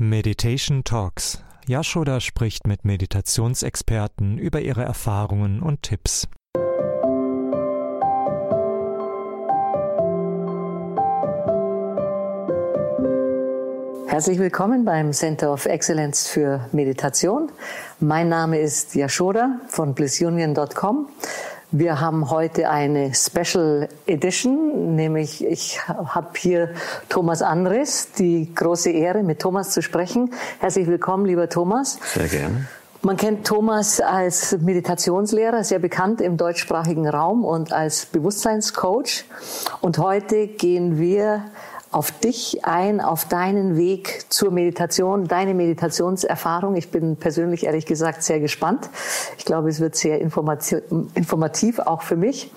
Meditation Talks. Yashoda spricht mit Meditationsexperten über ihre Erfahrungen und Tipps. Herzlich willkommen beim Center of Excellence für Meditation. Mein Name ist Yashoda von blissunion.com. Wir haben heute eine Special Edition, nämlich ich habe hier Thomas Andres, die große Ehre, mit Thomas zu sprechen. Herzlich willkommen, lieber Thomas. Sehr gerne. Man kennt Thomas als Meditationslehrer, sehr bekannt im deutschsprachigen Raum und als Bewusstseinscoach. Und heute gehen wir auf dich ein, auf deinen Weg zur Meditation, deine Meditationserfahrung. Ich bin persönlich ehrlich gesagt sehr gespannt. Ich glaube, es wird sehr informativ auch für mich.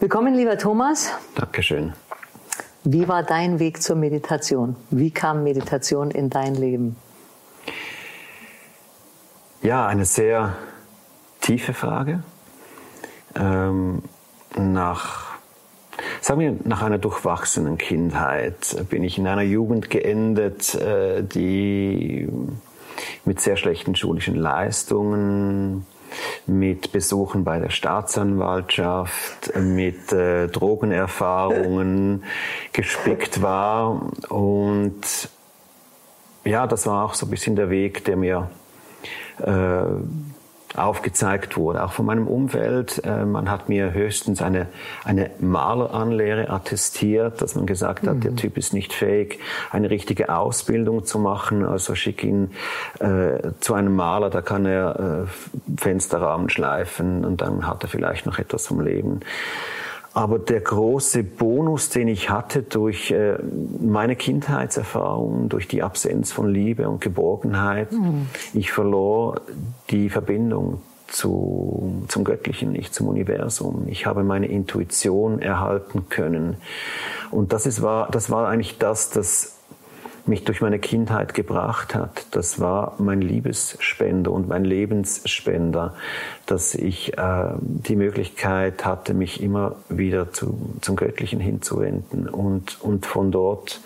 Willkommen, lieber Thomas. Dankeschön. Wie war dein Weg zur Meditation? Wie kam Meditation in dein Leben? Ja, eine sehr tiefe Frage. Ähm, nach Sagen wir, nach einer durchwachsenen Kindheit bin ich in einer Jugend geendet, äh, die mit sehr schlechten schulischen Leistungen, mit Besuchen bei der Staatsanwaltschaft, mit äh, Drogenerfahrungen gespickt war. Und ja, das war auch so ein bisschen der Weg, der mir äh, aufgezeigt wurde, auch von meinem Umfeld. Äh, man hat mir höchstens eine, eine Maleranlehre attestiert, dass man gesagt hat, mhm. der Typ ist nicht fähig, eine richtige Ausbildung zu machen, also schick ihn äh, zu einem Maler, da kann er äh, Fensterrahmen schleifen und dann hat er vielleicht noch etwas vom Leben. Aber der große Bonus, den ich hatte durch äh, meine Kindheitserfahrungen, durch die Absenz von Liebe und Geborgenheit, mhm. ich verlor die Verbindung zu, zum Göttlichen, nicht zum Universum. Ich habe meine Intuition erhalten können. Und das, ist, war, das war eigentlich das, das mich durch meine Kindheit gebracht hat. Das war mein Liebesspender und mein Lebensspender, dass ich äh, die Möglichkeit hatte, mich immer wieder zu, zum Göttlichen hinzuwenden und, und von dort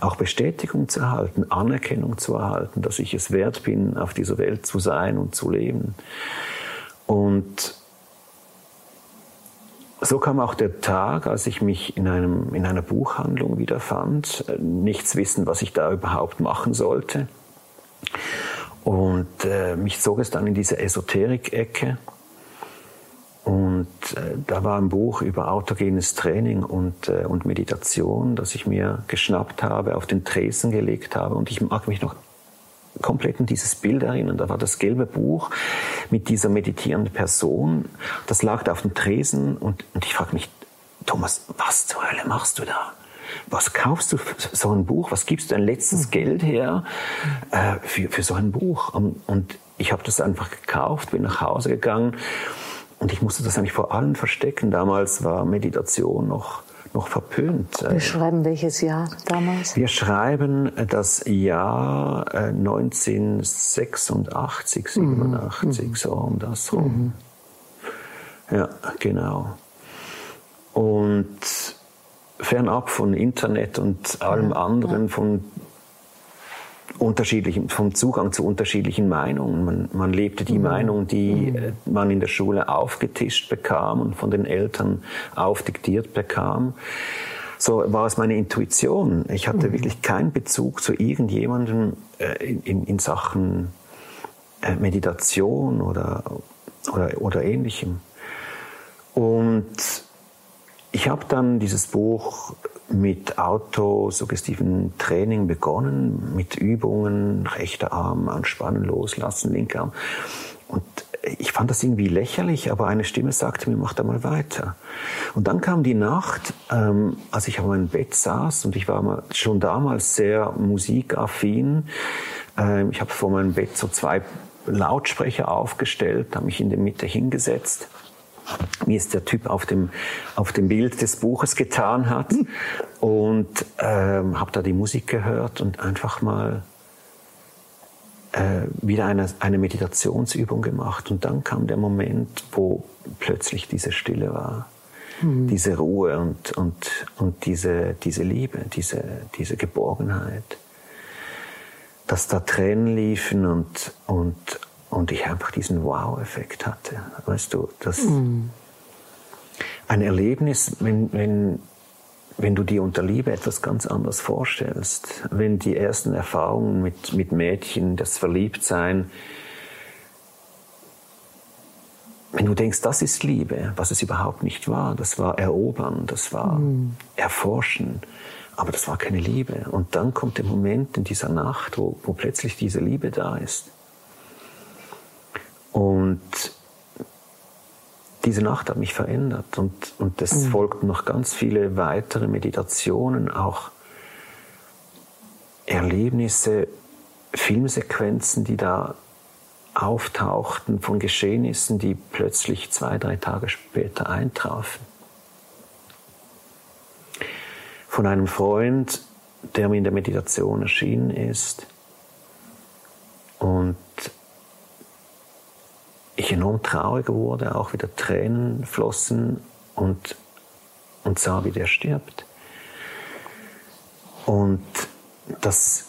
auch Bestätigung zu erhalten, Anerkennung zu erhalten, dass ich es wert bin, auf dieser Welt zu sein und zu leben. Und so kam auch der Tag, als ich mich in, einem, in einer Buchhandlung wiederfand, nichts wissen, was ich da überhaupt machen sollte. Und äh, mich zog es dann in diese Esoterik-Ecke. Und äh, da war ein Buch über autogenes Training und, äh, und Meditation, das ich mir geschnappt habe, auf den Tresen gelegt habe. Und ich mag mich noch komplett an dieses Bild erinnern. Da war das gelbe Buch mit dieser meditierenden Person. Das lag da auf dem Tresen und, und ich frage mich, Thomas, was zur Hölle machst du da? Was kaufst du für so ein Buch? Was gibst du dein letztes mhm. Geld her äh, für, für so ein Buch? Und, und ich habe das einfach gekauft, bin nach Hause gegangen und ich musste das eigentlich vor allem verstecken. Damals war Meditation noch noch verpönt. Wir schreiben welches Jahr damals? Wir schreiben das Jahr 1986, 87, mhm. so um das rum. Mhm. Ja, genau. Und fernab von Internet und allem ja, anderen, ja. von unterschiedlichen, vom Zugang zu unterschiedlichen Meinungen. Man, man lebte die mhm. Meinung, die mhm. Äh, man in der Schule aufgetischt bekam und von den Eltern aufdiktiert bekam. So war es meine Intuition. Ich hatte mhm. wirklich keinen Bezug zu irgendjemandem äh, in, in, Sachen äh, Meditation oder, oder, oder ähnlichem. Und ich habe dann dieses Buch mit autosuggestiven Training begonnen, mit Übungen, rechter Arm anspannen, loslassen, linker Arm. Und ich fand das irgendwie lächerlich, aber eine Stimme sagte mir, mach da mal weiter. Und dann kam die Nacht, ähm, als ich auf meinem Bett saß und ich war schon damals sehr musikaffin. Ähm, ich habe vor meinem Bett so zwei Lautsprecher aufgestellt, habe mich in der Mitte hingesetzt wie es der Typ auf dem, auf dem Bild des Buches getan hat. Und ähm, habe da die Musik gehört und einfach mal äh, wieder eine, eine Meditationsübung gemacht. Und dann kam der Moment, wo plötzlich diese Stille war. Mhm. Diese Ruhe und, und, und diese, diese Liebe, diese, diese Geborgenheit. dass da Tränen liefen und, und, und ich einfach diesen Wow-Effekt hatte. Weißt du, das mm. ein Erlebnis, wenn, wenn, wenn du dir unter Liebe etwas ganz anderes vorstellst, wenn die ersten Erfahrungen mit, mit Mädchen, das Verliebtsein, wenn du denkst, das ist Liebe, was es überhaupt nicht war, das war Erobern, das war mm. Erforschen, aber das war keine Liebe. Und dann kommt der Moment in dieser Nacht, wo, wo plötzlich diese Liebe da ist. Und diese Nacht hat mich verändert und, und es mhm. folgten noch ganz viele weitere Meditationen, auch Erlebnisse, Filmsequenzen, die da auftauchten von Geschehnissen, die plötzlich zwei, drei Tage später eintrafen. Von einem Freund, der mir in der Meditation erschienen ist und ich enorm traurig wurde, auch wieder Tränen flossen und, und sah, wie der stirbt. Und das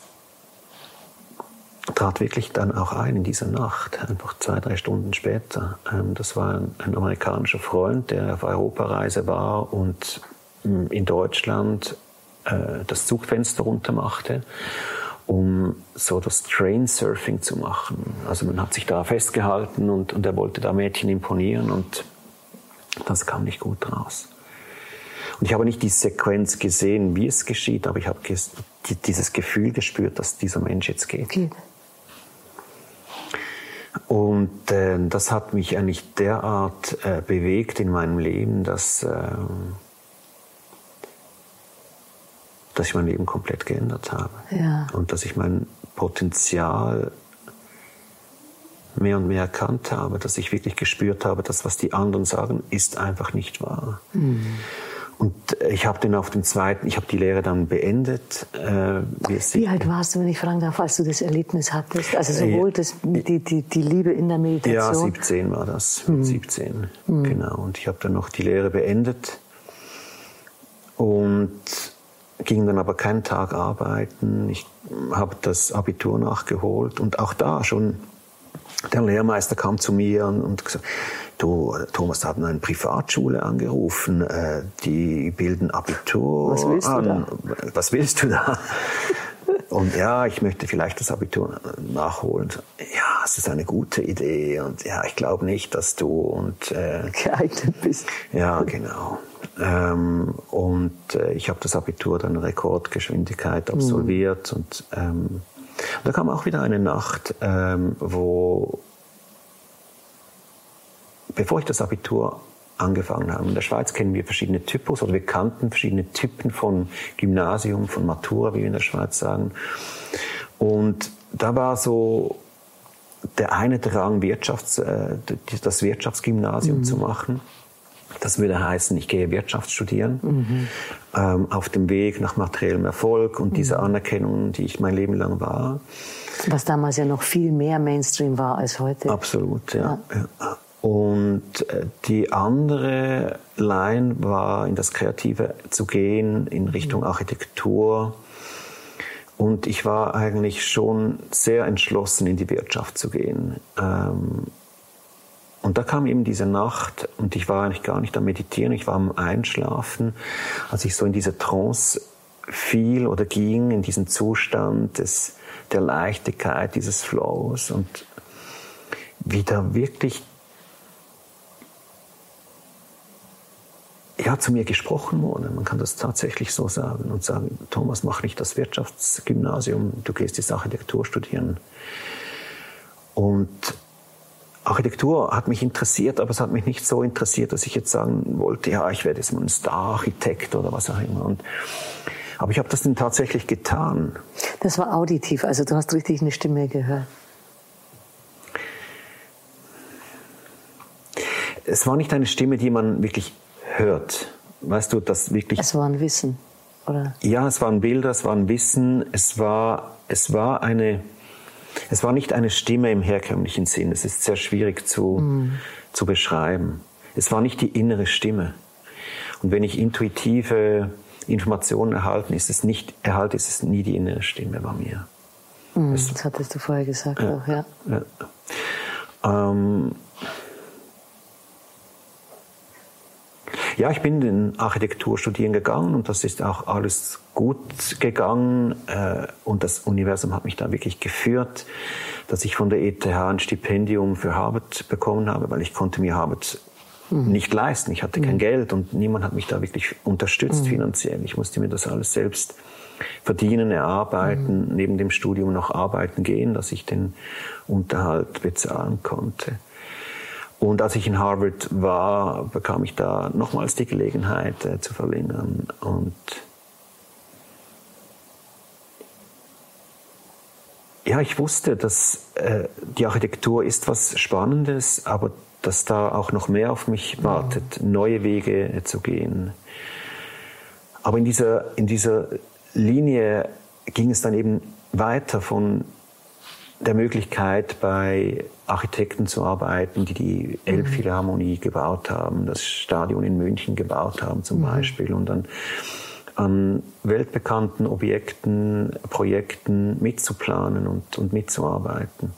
trat wirklich dann auch ein in dieser Nacht, einfach zwei, drei Stunden später. Ähm, das war ein, amerikanischer Freund, der auf Europareise war und mm, in Deutschland äh, das Zugfenster runter machte um so das Train Surfing zu machen. Also man hat sich da festgehalten und, und er wollte da Mädchen imponieren und das kam nicht gut raus. Und ich habe nicht die Sequenz gesehen, wie es geschieht, aber ich habe dieses Gefühl gespürt, dass dieser Mensch jetzt geht. Okay. Und äh, das hat mich eigentlich derart äh, bewegt in meinem Leben, dass, äh, dass ich mein Leben komplett geändert habe. Ja. Und dass ich mein Potenzial mehr und mehr erkannt habe, dass ich wirklich gespürt habe, dass was die anderen sagen, ist einfach nicht wahr. Mhm. Und ich habe den auf dem zweiten, ich habe die Lehre dann beendet. Äh, wie alt warst du, wenn ich fragen darf, als du das Erlebnis hattest? Also sowohl das, die, die, die Liebe in der Meditation? Ja, 17 war das, mhm. 17, mhm. genau. Und ich habe dann noch die Lehre beendet und ging dann aber keinen Tag arbeiten. Ich habe das Abitur nachgeholt und auch da schon der Lehrmeister kam zu mir und, gesagt, du, Thomas, da hat eine Privatschule angerufen, äh, die bilden Abitur Was willst an. Du da? Was willst du da? Und ja, ich möchte vielleicht das Abitur nachholen. Ja, es ist eine gute Idee und ja, ich glaube nicht, dass du und äh, geeignet bist. Ja, genau. Ähm, und äh, ich habe das Abitur dann Rekordgeschwindigkeit absolviert mhm. und ähm, da kam auch wieder eine Nacht, ähm, wo bevor ich das Abitur angefangen habe. In der Schweiz kennen wir verschiedene Typus oder wir kannten verschiedene Typen von Gymnasium, von Matura, wie wir in der Schweiz sagen. Und da war so der eine Drang, Wirtschafts, äh, das Wirtschaftsgymnasium mhm. zu machen. Das würde heißen, ich gehe Wirtschaft studieren, mhm. ähm, auf dem Weg nach materiellem Erfolg und mhm. diese Anerkennung, die ich mein Leben lang war. Was damals ja noch viel mehr Mainstream war als heute. Absolut, ja. ja. Und äh, die andere Line war, in das Kreative zu gehen, in Richtung mhm. Architektur. Und ich war eigentlich schon sehr entschlossen, in die Wirtschaft zu gehen. Ähm, und da kam eben diese Nacht und ich war eigentlich gar nicht am Meditieren, ich war am Einschlafen, als ich so in diese Trance fiel oder ging, in diesen Zustand des, der Leichtigkeit, dieses Flows und wieder wirklich ja, zu mir gesprochen wurde. Man kann das tatsächlich so sagen und sagen, Thomas, mach nicht das Wirtschaftsgymnasium, du gehst jetzt Architektur studieren. Und Architektur hat mich interessiert, aber es hat mich nicht so interessiert, dass ich jetzt sagen wollte, ja, ich werde jetzt mal ein Star-Architekt oder was auch immer. Und, aber ich habe das dann tatsächlich getan. Das war auditiv, also du hast richtig eine Stimme gehört. Es war nicht eine Stimme, die man wirklich hört. Weißt du, das wirklich. Es war ein Wissen, oder? Ja, es waren Bilder, es war ein Wissen, es war, es war eine es war nicht eine Stimme im herkömmlichen Sinn. Es ist sehr schwierig zu, mm. zu beschreiben. Es war nicht die innere Stimme. Und wenn ich intuitive Informationen erhalten, ist es nicht, erhalte, ist es nie die innere Stimme bei mir. Mhm, das, das, hattest du vorher gesagt ja, auch, ja. ja. Ähm, Ja, ich bin in Architektur studieren gegangen und das ist auch alles gut gegangen äh, und das Universum hat mich da wirklich geführt, dass ich von der ETH ein Stipendium für Harvard bekommen habe, weil ich konnte mir Harvard mhm. nicht leisten. Ich hatte kein mhm. Geld und niemand hat mich da wirklich unterstützt mhm. finanziell. Ich musste mir das alles selbst verdienen, erarbeiten, neben dem Studium noch arbeiten gehen, dass ich den Unterhalt bezahlen konnte. Und als ich in Harvard war, bekam ich da nochmals die Gelegenheit äh, zu verlängern. Und ja, ich wusste, dass äh, die Architektur ist was Spannendes, aber dass da auch noch mehr auf mich wartet, neue Wege äh, zu gehen. Aber in dieser, in dieser Linie ging es dann eben weiter von der Möglichkeit, bei Architekten zu arbeiten, die die Elbphilharmonie gebaut haben, das Stadion in München gebaut haben zum mhm. Beispiel und dann an weltbekannten Objekten, Projekten mitzuplanen und, und mitzuarbeiten.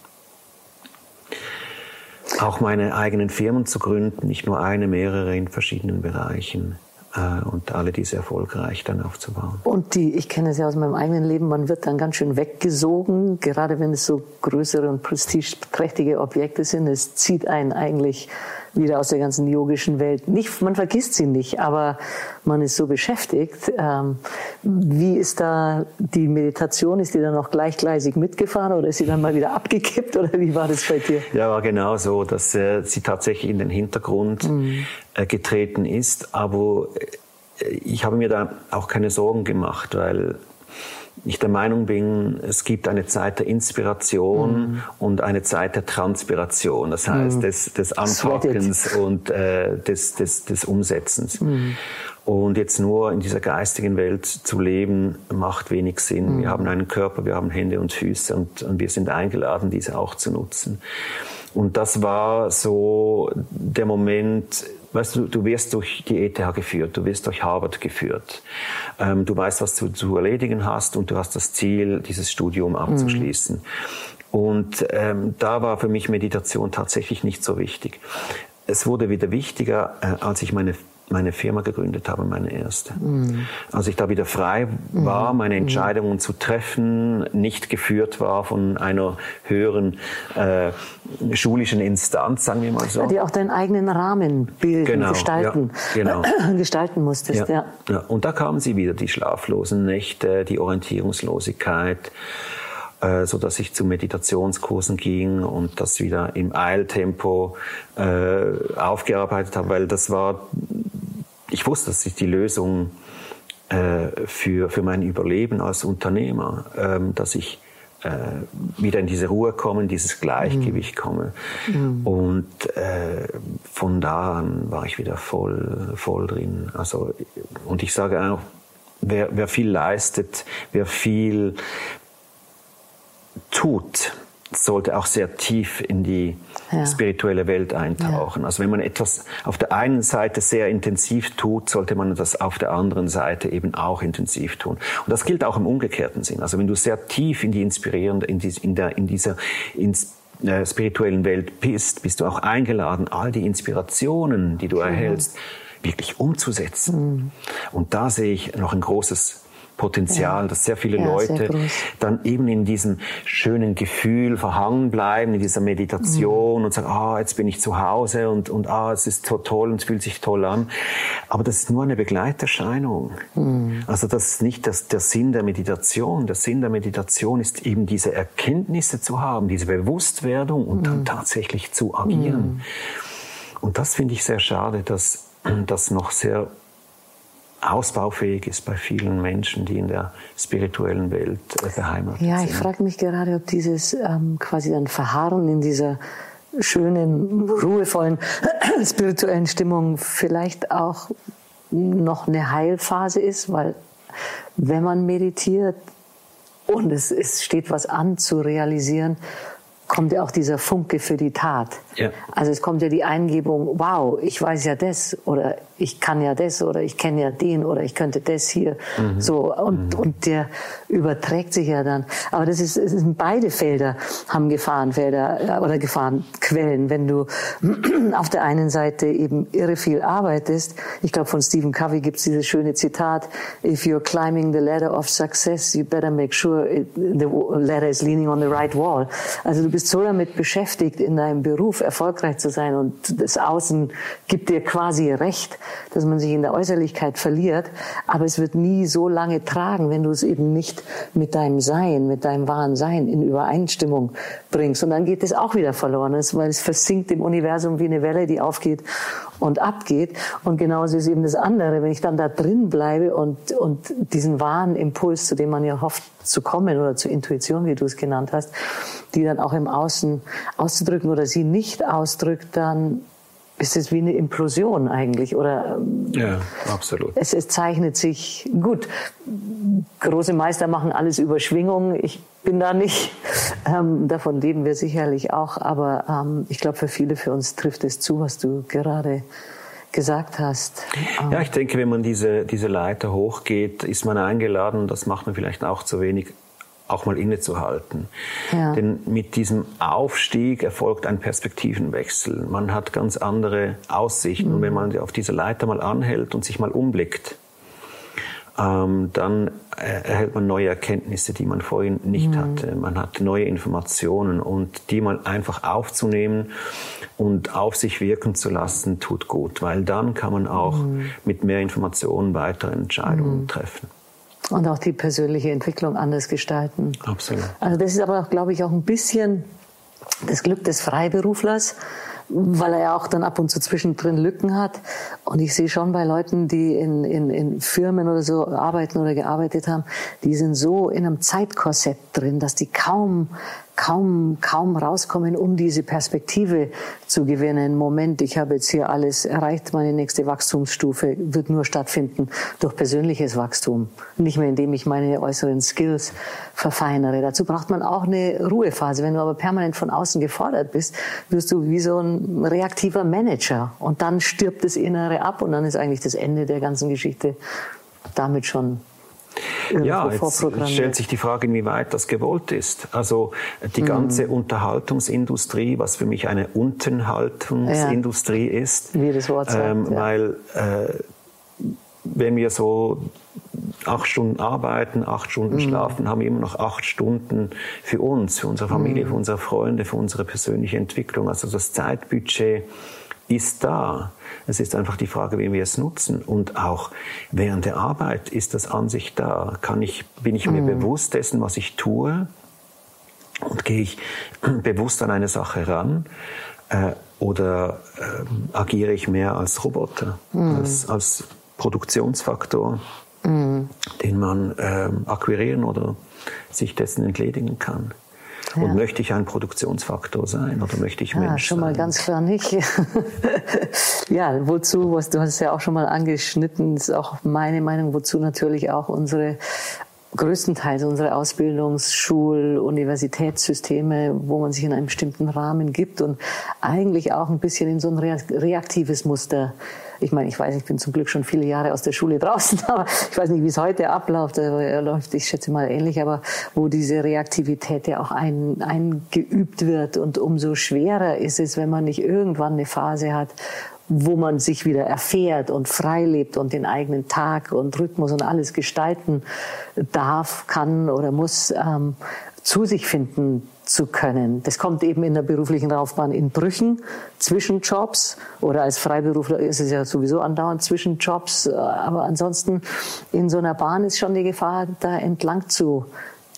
Auch meine eigenen Firmen zu gründen, nicht nur eine, mehrere in verschiedenen Bereichen und alle diese erfolgreich dann aufzubauen. Und die, ich kenne es ja aus meinem eigenen Leben, man wird dann ganz schön weggesogen, gerade wenn es so größere und prestigeträchtige Objekte sind. Es zieht einen eigentlich wieder aus der ganzen yogischen Welt. Nicht, man vergisst sie nicht, aber man ist so beschäftigt. Ähm, wie ist da die Meditation? Ist die dann noch gleichgleisig mitgefahren oder ist sie dann mal wieder abgekippt oder wie war das bei dir? Ja, war genau so, dass äh, sie tatsächlich in den Hintergrund mhm. äh, getreten ist. Aber äh, ich habe mir da auch keine Sorgen gemacht, weil ich der Meinung bin, es gibt eine Zeit der Inspiration mhm. und eine Zeit der Transpiration, das heißt mhm. des, des Anpackens und äh, des, des, des Umsetzens. Mhm. Und jetzt nur in dieser geistigen Welt zu leben, macht wenig Sinn. Wir mhm. haben einen Körper, wir haben Hände und Füße und, und wir sind eingeladen, diese auch zu nutzen. Und das war so der Moment, weißt du, du wirst durch die ETH geführt, du wirst durch Harvard geführt. Ähm, du weißt, was du zu erledigen hast und du hast das Ziel, dieses Studium abzuschließen. Mhm. Und ähm, da war für mich Meditation tatsächlich nicht so wichtig. Es wurde wieder wichtiger, äh, als ich meine meine Firma gegründet habe, meine erste. Mhm. Als ich da wieder frei war, meine mhm. Entscheidungen zu treffen, nicht geführt war von einer höheren äh, schulischen Instanz, sagen wir mal so. Die auch deinen eigenen Rahmen bilden, genau, gestalten, ja, genau. gestalten musstest. Ja, ja. ja. Und da kamen sie wieder, die schlaflosen Nächte, die Orientierungslosigkeit äh, so dass ich zu Meditationskursen ging und das wieder im Eiltempo äh, aufgearbeitet habe, weil das war ich wusste, das ist die Lösung äh, für, für mein Überleben als Unternehmer, ähm, dass ich äh, wieder in diese Ruhe komme, in dieses Gleichgewicht mhm. komme. Mhm. Und äh, von da an war ich wieder voll, voll drin. Also, und ich sage auch, wer, wer viel leistet, wer viel tut, sollte auch sehr tief in die ja. spirituelle Welt eintauchen. Ja. Also wenn man etwas auf der einen Seite sehr intensiv tut, sollte man das auf der anderen Seite eben auch intensiv tun. Und das gilt auch im umgekehrten Sinn. Also wenn du sehr tief in die inspirierende, in, die, in, der, in dieser ins, äh, spirituellen Welt bist, bist du auch eingeladen, all die Inspirationen, die du erhältst, wirklich umzusetzen. Mhm. Und da sehe ich noch ein großes Potenzial, ja. dass sehr viele ja, Leute sehr dann eben in diesem schönen Gefühl verhangen bleiben, in dieser Meditation mhm. und sagen, ah, jetzt bin ich zu Hause und, und ah, es ist so toll und es fühlt sich toll an. Aber das ist nur eine Begleiterscheinung. Mhm. Also das ist nicht das, der Sinn der Meditation. Der Sinn der Meditation ist eben diese Erkenntnisse zu haben, diese Bewusstwerdung und mhm. dann tatsächlich zu agieren. Mhm. Und das finde ich sehr schade, dass das noch sehr ausbaufähig ist bei vielen Menschen, die in der spirituellen Welt äh, beheimatet ja, sind. Ja, ich frage mich gerade, ob dieses ähm, quasi dann Verharren in dieser schönen, ruhevollen, spirituellen Stimmung vielleicht auch noch eine Heilphase ist, weil wenn man meditiert und es, es steht was an zu realisieren, kommt ja auch dieser Funke für die Tat. Ja. Also es kommt ja die Eingebung, wow, ich weiß ja das oder ich kann ja das oder ich kenne ja den oder ich könnte das hier. Mhm. So, und, mhm. und der überträgt sich ja dann. Aber das ist, es sind beide Felder haben Gefahrenfelder äh, oder Gefahrenquellen. Wenn du auf der einen Seite eben irre viel arbeitest, ich glaube von Stephen Covey gibt es dieses schöne Zitat, if you're climbing the ladder of success, you better make sure it, the ladder is leaning on the right wall. Also du bist so damit beschäftigt, in deinem Beruf erfolgreich zu sein und das Außen gibt dir quasi recht, dass man sich in der Äußerlichkeit verliert, aber es wird nie so lange tragen, wenn du es eben nicht mit deinem Sein, mit deinem wahren Sein in Übereinstimmung bringst. Und dann geht es auch wieder verloren, weil es versinkt im Universum wie eine Welle, die aufgeht und abgeht. Und genauso ist eben das andere, wenn ich dann da drin bleibe und, und diesen wahren Impuls, zu dem man ja hofft zu kommen oder zur Intuition, wie du es genannt hast, die dann auch im Außen auszudrücken oder sie nicht ausdrückt, dann ist es wie eine Implosion eigentlich, oder? Ähm, ja, absolut. Es, es zeichnet sich gut. Große Meister machen alles über Schwingung. Ich bin da nicht. Ähm, davon leben wir sicherlich auch. Aber ähm, ich glaube, für viele für uns trifft es zu, was du gerade gesagt hast. Ja, ich denke, wenn man diese, diese Leiter hochgeht, ist man eingeladen, das macht man vielleicht auch zu wenig, auch mal innezuhalten. Ja. Denn mit diesem Aufstieg erfolgt ein Perspektivenwechsel. Man hat ganz andere Aussichten. Mhm. Und wenn man auf dieser Leiter mal anhält und sich mal umblickt, ähm, dann erhält man neue Erkenntnisse, die man vorhin nicht mhm. hatte. Man hat neue Informationen und die mal einfach aufzunehmen und auf sich wirken zu lassen, tut gut, weil dann kann man auch mhm. mit mehr Informationen weitere Entscheidungen mhm. treffen. Und auch die persönliche Entwicklung anders gestalten. Absolut. Also das ist aber, glaube ich, auch ein bisschen das Glück des Freiberuflers, weil er ja auch dann ab und zu zwischendrin Lücken hat. Und ich sehe schon bei Leuten, die in, in, in Firmen oder so arbeiten oder gearbeitet haben, die sind so in einem Zeitkorsett drin, dass die kaum kaum, kaum rauskommen, um diese Perspektive zu gewinnen. Moment, ich habe jetzt hier alles erreicht, meine nächste Wachstumsstufe wird nur stattfinden durch persönliches Wachstum. Nicht mehr, indem ich meine äußeren Skills verfeinere. Dazu braucht man auch eine Ruhephase. Wenn du aber permanent von außen gefordert bist, wirst du wie so ein reaktiver Manager. Und dann stirbt das Innere ab und dann ist eigentlich das Ende der ganzen Geschichte damit schon ja, jetzt stellt sich die Frage, inwieweit das gewollt ist. Also die ganze mhm. Unterhaltungsindustrie, was für mich eine Unterhaltungsindustrie ja. ist, Wie das Wort sagt, ähm, ja. weil äh, wenn wir so acht Stunden arbeiten, acht Stunden mhm. schlafen, haben wir immer noch acht Stunden für uns, für unsere Familie, mhm. für unsere Freunde, für unsere persönliche Entwicklung. Also das Zeitbudget ist da. Es ist einfach die Frage, wie wir es nutzen. Und auch während der Arbeit ist das an sich da. Kann ich, bin ich mir mhm. bewusst dessen, was ich tue? Und gehe ich bewusst an eine Sache ran? Äh, oder äh, agiere ich mehr als Roboter, mhm. als, als Produktionsfaktor, mhm. den man äh, akquirieren oder sich dessen entledigen kann? Ja. Und möchte ich ein Produktionsfaktor sein oder möchte ich ja, Mensch schon mal ganz klar nicht. ja, wozu, was du hast ja auch schon mal angeschnitten, ist auch meine Meinung, wozu natürlich auch unsere größtenteils unsere Ausbildungs-, Schul-, Universitätssysteme, wo man sich in einem bestimmten Rahmen gibt und eigentlich auch ein bisschen in so ein reaktives Muster ich meine, ich weiß, ich bin zum Glück schon viele Jahre aus der Schule draußen, aber ich weiß nicht, wie es heute abläuft. Er läuft, ich schätze mal ähnlich, aber wo diese Reaktivität ja auch ein, eingeübt wird und umso schwerer ist es, wenn man nicht irgendwann eine Phase hat, wo man sich wieder erfährt und frei lebt und den eigenen Tag und Rhythmus und alles gestalten darf, kann oder muss, ähm, zu sich finden zu können. Das kommt eben in der beruflichen Laufbahn in Brüchen zwischen Jobs oder als Freiberufler ist es ja sowieso andauernd zwischen Jobs. Aber ansonsten in so einer Bahn ist schon die Gefahr, da entlang zu,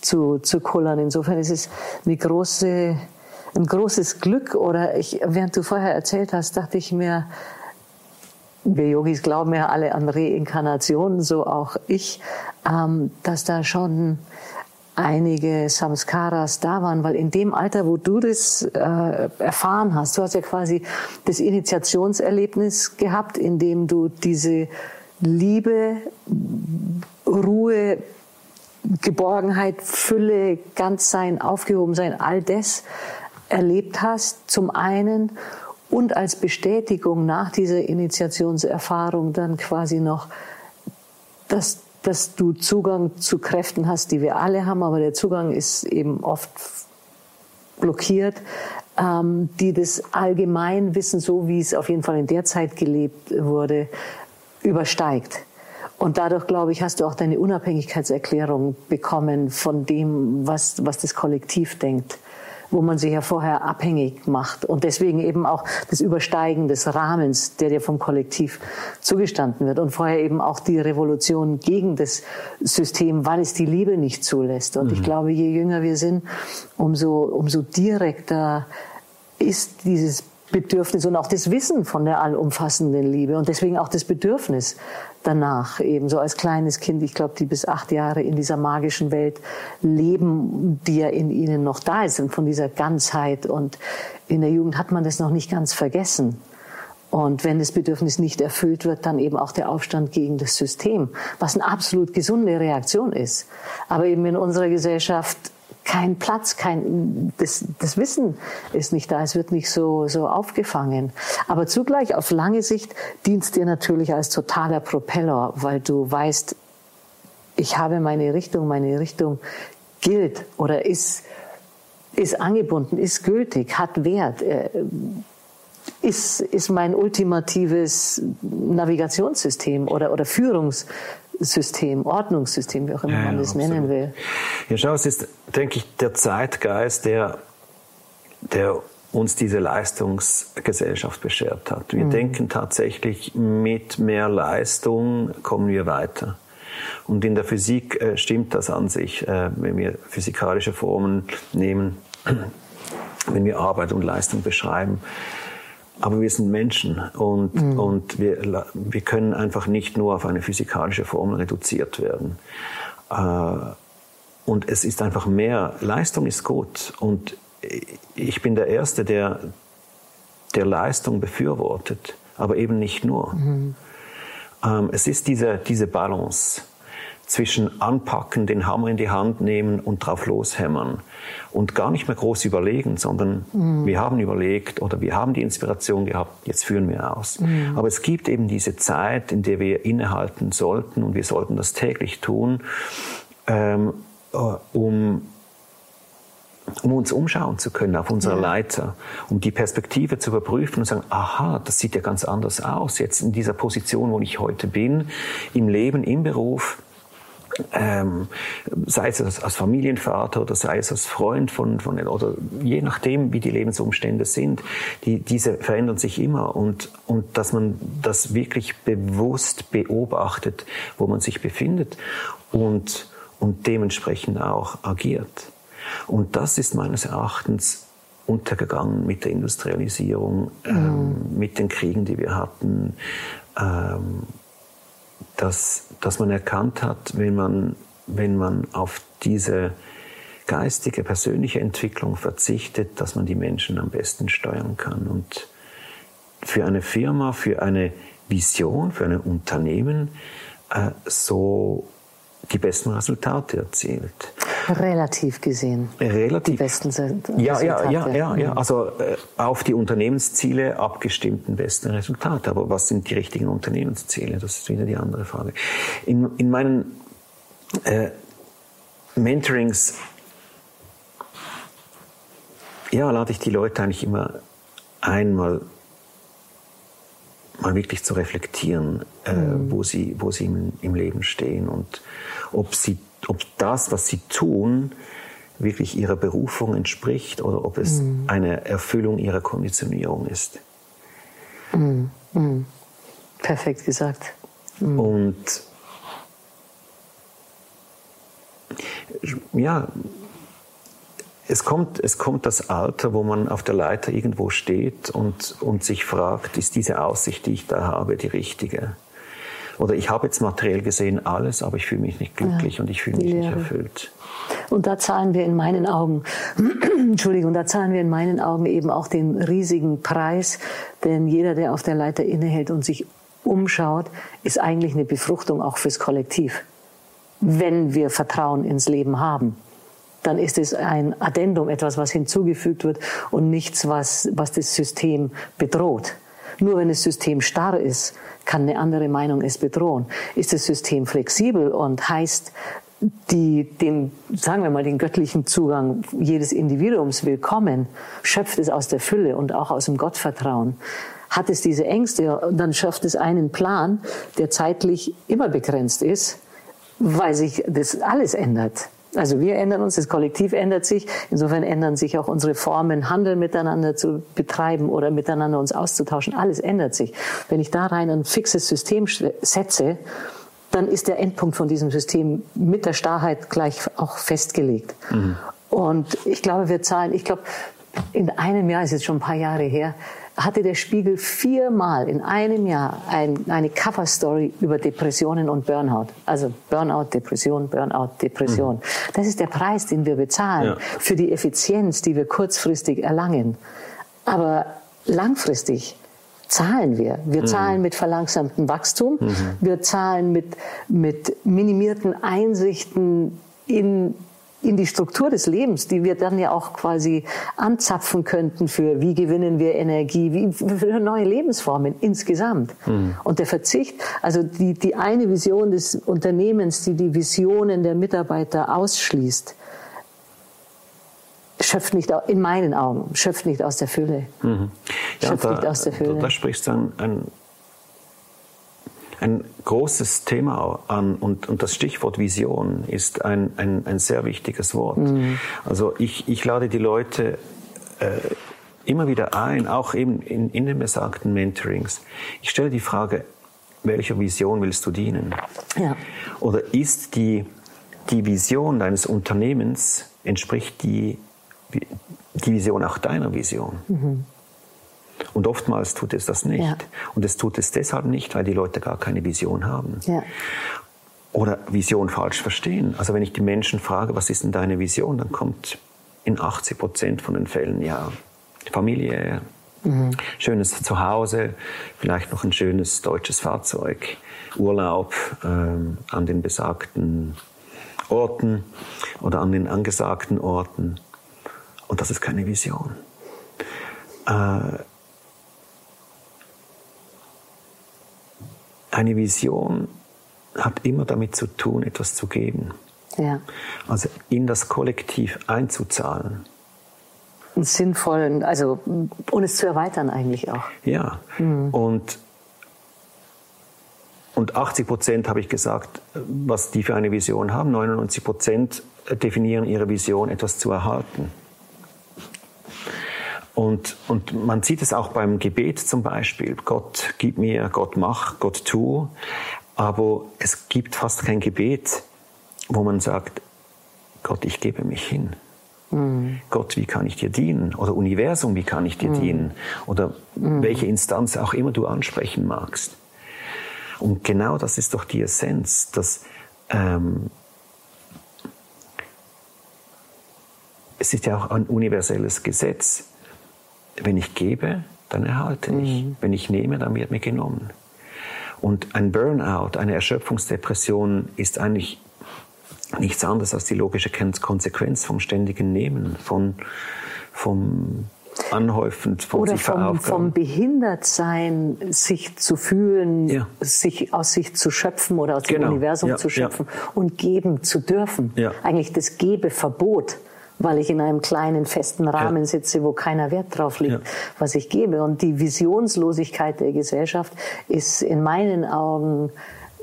zu, zu kullern. Insofern ist es eine große, ein großes Glück oder ich, während du vorher erzählt hast, dachte ich mir, wir Yogis glauben ja alle an Reinkarnationen, so auch ich, ähm, dass da schon einige Samskaras da waren, weil in dem Alter, wo du das äh, erfahren hast, du hast ja quasi das Initiationserlebnis gehabt, in dem du diese Liebe, Ruhe, Geborgenheit, Fülle, Ganzsein, Aufgehobensein, all das erlebt hast, zum einen. Und als Bestätigung nach dieser Initiationserfahrung dann quasi noch, dass, dass du Zugang zu Kräften hast, die wir alle haben, aber der Zugang ist eben oft blockiert, ähm, die das Allgemeinwissen, so wie es auf jeden Fall in der Zeit gelebt wurde, übersteigt. Und dadurch, glaube ich, hast du auch deine Unabhängigkeitserklärung bekommen von dem, was, was das Kollektiv denkt wo man sich ja vorher abhängig macht. Und deswegen eben auch das Übersteigen des Rahmens, der dir vom Kollektiv zugestanden wird. Und vorher eben auch die Revolution gegen das System, weil es die Liebe nicht zulässt. Und mhm. ich glaube, je jünger wir sind, umso, umso direkter ist dieses Bedürfnis und auch das Wissen von der allumfassenden Liebe und deswegen auch das Bedürfnis danach eben so als kleines Kind, ich glaube, die bis acht Jahre in dieser magischen Welt leben, die ja in ihnen noch da ist und von dieser Ganzheit und in der Jugend hat man das noch nicht ganz vergessen. Und wenn das Bedürfnis nicht erfüllt wird, dann eben auch der Aufstand gegen das System, was eine absolut gesunde Reaktion ist. Aber eben in unserer Gesellschaft kein Platz, kein, das, das Wissen ist nicht da, es wird nicht so, so aufgefangen. Aber zugleich auf lange Sicht dient dir natürlich als totaler Propeller, weil du weißt, ich habe meine Richtung, meine Richtung gilt oder ist, ist angebunden, ist gültig, hat Wert, äh, ist, ist mein ultimatives Navigationssystem oder, oder Führungs, System, Ordnungssystem, wie auch immer ja, man das absolut. nennen will. Ja, schau, es ist, denke ich, der Zeitgeist, der, der uns diese Leistungsgesellschaft beschert hat. Wir mhm. denken tatsächlich, mit mehr Leistung kommen wir weiter. Und in der Physik äh, stimmt das an sich, äh, wenn wir physikalische Formen nehmen, wenn wir Arbeit und Leistung beschreiben aber wir sind Menschen und, mhm. und wir, wir können einfach nicht nur auf eine physikalische Formel reduziert werden. Äh, und es ist einfach mehr. Leistung ist gut. Und ich bin der Erste, der, der Leistung befürwortet, aber eben nicht nur. Mhm. Ähm, es ist diese, diese Balance zwischen anpacken, den Hammer in die Hand nehmen und drauf loshämmern und gar nicht mehr groß überlegen, sondern mhm. wir haben überlegt oder wir haben die Inspiration gehabt, jetzt führen wir aus. Mhm. Aber es gibt eben diese Zeit, in der wir innehalten sollten und wir sollten das täglich tun, ähm, äh, um um uns umschauen zu können auf unserer ja. Leiter, um die Perspektive zu überprüfen und sagen, aha, das sieht ja ganz anders aus, jetzt in dieser Position, wo ich heute bin, im Leben, im Beruf, ähm, sei es als, Familienvater oder sei es als Freund von, von oder je nachdem, wie die Lebensumstände sind, die, diese verändern sich immer und, und dass man das wirklich bewusst beobachtet, wo man sich befindet und, und dementsprechend auch agiert. Und das ist meines Erachtens untergegangen mit der Industrialisierung, ähm, mhm. mit den Kriegen, die wir hatten. Ähm, dass, dass man erkannt hat, wenn man, wenn man auf diese geistige, persönliche Entwicklung verzichtet, dass man die Menschen am besten steuern kann. Und für eine Firma, für eine Vision, für ein Unternehmen äh, so die besten Resultate erzielt. Relativ gesehen. Relativ. Die besten Resultate. Ja, ja, ja, ja, ja. Also äh, auf die Unternehmensziele abgestimmten besten Resultate. Aber was sind die richtigen Unternehmensziele? Das ist wieder die andere Frage. In, in meinen äh, Mentorings ja, lade ich die Leute eigentlich immer einmal mal wirklich zu reflektieren, äh, mhm. wo sie, wo sie im, im Leben stehen und ob sie ob das, was sie tun, wirklich ihrer Berufung entspricht oder ob es mm. eine Erfüllung ihrer Konditionierung ist. Mm. Mm. Perfekt gesagt. Und ja, es kommt, es kommt das Alter, wo man auf der Leiter irgendwo steht und, und sich fragt, ist diese Aussicht, die ich da habe, die richtige? Oder ich habe jetzt materiell gesehen alles, aber ich fühle mich nicht glücklich ja, und ich fühle mich nicht erfüllt. Und da zahlen wir in meinen Augen, Entschuldigung, da zahlen wir in meinen Augen eben auch den riesigen Preis, denn jeder, der auf der Leiter innehält und sich umschaut, ist eigentlich eine Befruchtung auch fürs Kollektiv, wenn wir Vertrauen ins Leben haben. dann ist es ein Addendum, etwas, was hinzugefügt wird und nichts, was, was das System bedroht. Nur wenn das System starr ist, kann eine andere Meinung es bedrohen. Ist das System flexibel und heißt die, den, sagen wir mal, den göttlichen Zugang jedes Individuums willkommen, schöpft es aus der Fülle und auch aus dem Gottvertrauen, hat es diese Ängste dann schafft es einen Plan, der zeitlich immer begrenzt ist, weil sich das alles ändert. Also wir ändern uns, das Kollektiv ändert sich. Insofern ändern sich auch unsere Formen, Handel miteinander zu betreiben oder miteinander uns auszutauschen. Alles ändert sich. Wenn ich da rein ein fixes System setze, dann ist der Endpunkt von diesem System mit der Starrheit gleich auch festgelegt. Mhm. Und ich glaube, wir zahlen, ich glaube, in einem Jahr, ist jetzt schon ein paar Jahre her, hatte der Spiegel viermal in einem Jahr ein, eine Cover-Story über Depressionen und Burnout. Also Burnout, Depression, Burnout, Depression. Mhm. Das ist der Preis, den wir bezahlen ja. für die Effizienz, die wir kurzfristig erlangen. Aber langfristig zahlen wir. Wir mhm. zahlen mit verlangsamtem Wachstum. Mhm. Wir zahlen mit, mit minimierten Einsichten in in die Struktur des Lebens, die wir dann ja auch quasi anzapfen könnten für wie gewinnen wir Energie, wie für neue Lebensformen insgesamt. Mhm. Und der Verzicht, also die, die eine Vision des Unternehmens, die die Visionen der Mitarbeiter ausschließt, schöpft nicht, in meinen Augen, schöpft nicht aus der Fülle. Mhm. Ja, schöpft da, nicht aus der Fülle. Da, da sprichst du ein, ein ein großes Thema an und, und das Stichwort Vision ist ein, ein, ein sehr wichtiges Wort. Mhm. Also ich, ich lade die Leute äh, immer wieder ein, auch eben in, in den besagten Mentorings. Ich stelle die Frage, welcher Vision willst du dienen? Ja. Oder ist die, die Vision deines Unternehmens, entspricht die, die Vision auch deiner Vision? Mhm. Und oftmals tut es das nicht. Ja. Und es tut es deshalb nicht, weil die Leute gar keine Vision haben. Ja. Oder Vision falsch verstehen. Also wenn ich die Menschen frage, was ist denn deine Vision, dann kommt in 80 Prozent von den Fällen ja Familie, mhm. schönes Zuhause, vielleicht noch ein schönes deutsches Fahrzeug, Urlaub ähm, an den besagten Orten oder an den angesagten Orten. Und das ist keine Vision. Äh, eine Vision hat immer damit zu tun, etwas zu geben. Ja. Also in das Kollektiv einzuzahlen. Einen sinnvollen, also und es zu erweitern eigentlich auch. Ja. Mhm. Und, und 80 Prozent habe ich gesagt, was die für eine Vision haben. 99 Prozent definieren ihre Vision, etwas zu erhalten. Und, und man sieht es auch beim Gebet zum Beispiel. Gott gib mir, Gott mach, Gott tu. Aber es gibt fast kein Gebet, wo man sagt, Gott, ich gebe mich hin. Mhm. Gott, wie kann ich dir dienen? Oder Universum, wie kann ich dir mhm. dienen? Oder mhm. welche Instanz auch immer du ansprechen magst. Und genau das ist doch die Essenz, dass ähm, es ist ja auch ein universelles Gesetz wenn ich gebe, dann erhalte ich. Mhm. Wenn ich nehme, dann wird mir genommen. Und ein Burnout, eine Erschöpfungsdepression ist eigentlich nichts anderes als die logische Konsequenz vom ständigen Nehmen, von, vom Anhäufen von Oder sich vom, vom Behindertsein, sich zu fühlen, ja. sich aus sich zu schöpfen oder aus genau. dem Universum ja, zu schöpfen ja. und geben zu dürfen. Eigentlich das Gebeverbot weil ich in einem kleinen festen Rahmen sitze, wo keiner Wert drauf legt, was ich gebe. Und die Visionslosigkeit der Gesellschaft ist in meinen Augen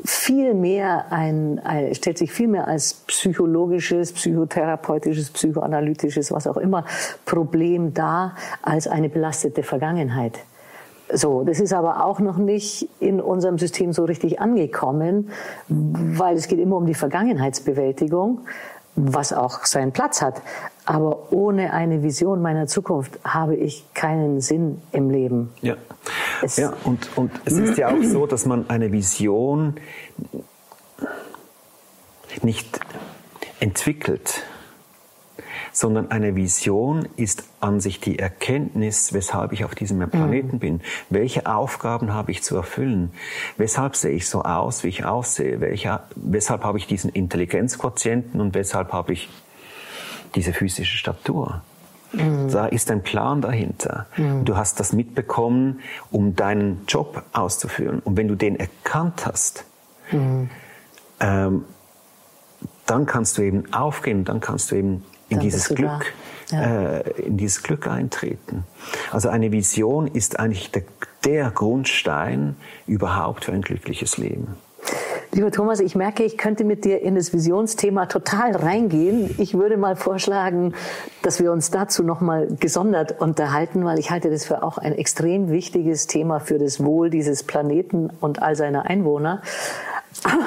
viel mehr ein, ein, stellt sich viel mehr als psychologisches, psychotherapeutisches, psychoanalytisches, was auch immer, Problem dar, als eine belastete Vergangenheit. So, das ist aber auch noch nicht in unserem System so richtig angekommen, weil es geht immer um die Vergangenheitsbewältigung was auch seinen Platz hat. Aber ohne eine Vision meiner Zukunft habe ich keinen Sinn im Leben. Ja, es ja und, und es ist ja auch so, dass man eine Vision nicht entwickelt, sondern eine Vision ist an sich die Erkenntnis, weshalb ich auf diesem Planeten mhm. bin. Welche Aufgaben habe ich zu erfüllen? Weshalb sehe ich so aus, wie ich aussehe? Welcher, weshalb habe ich diesen Intelligenzquotienten und weshalb habe ich diese physische Statur. Mhm. Da ist ein Plan dahinter. Mhm. Du hast das mitbekommen, um deinen Job auszuführen. Und wenn du den erkannt hast, mhm. ähm, dann kannst du eben aufgehen, dann kannst du eben in dieses Glück, ja. äh, in dieses Glück eintreten. Also eine Vision ist eigentlich der, der Grundstein überhaupt für ein glückliches Leben. Lieber Thomas, ich merke, ich könnte mit dir in das Visionsthema total reingehen. Ich würde mal vorschlagen, dass wir uns dazu nochmal gesondert unterhalten, weil ich halte das für auch ein extrem wichtiges Thema für das Wohl dieses Planeten und all seiner Einwohner. Aber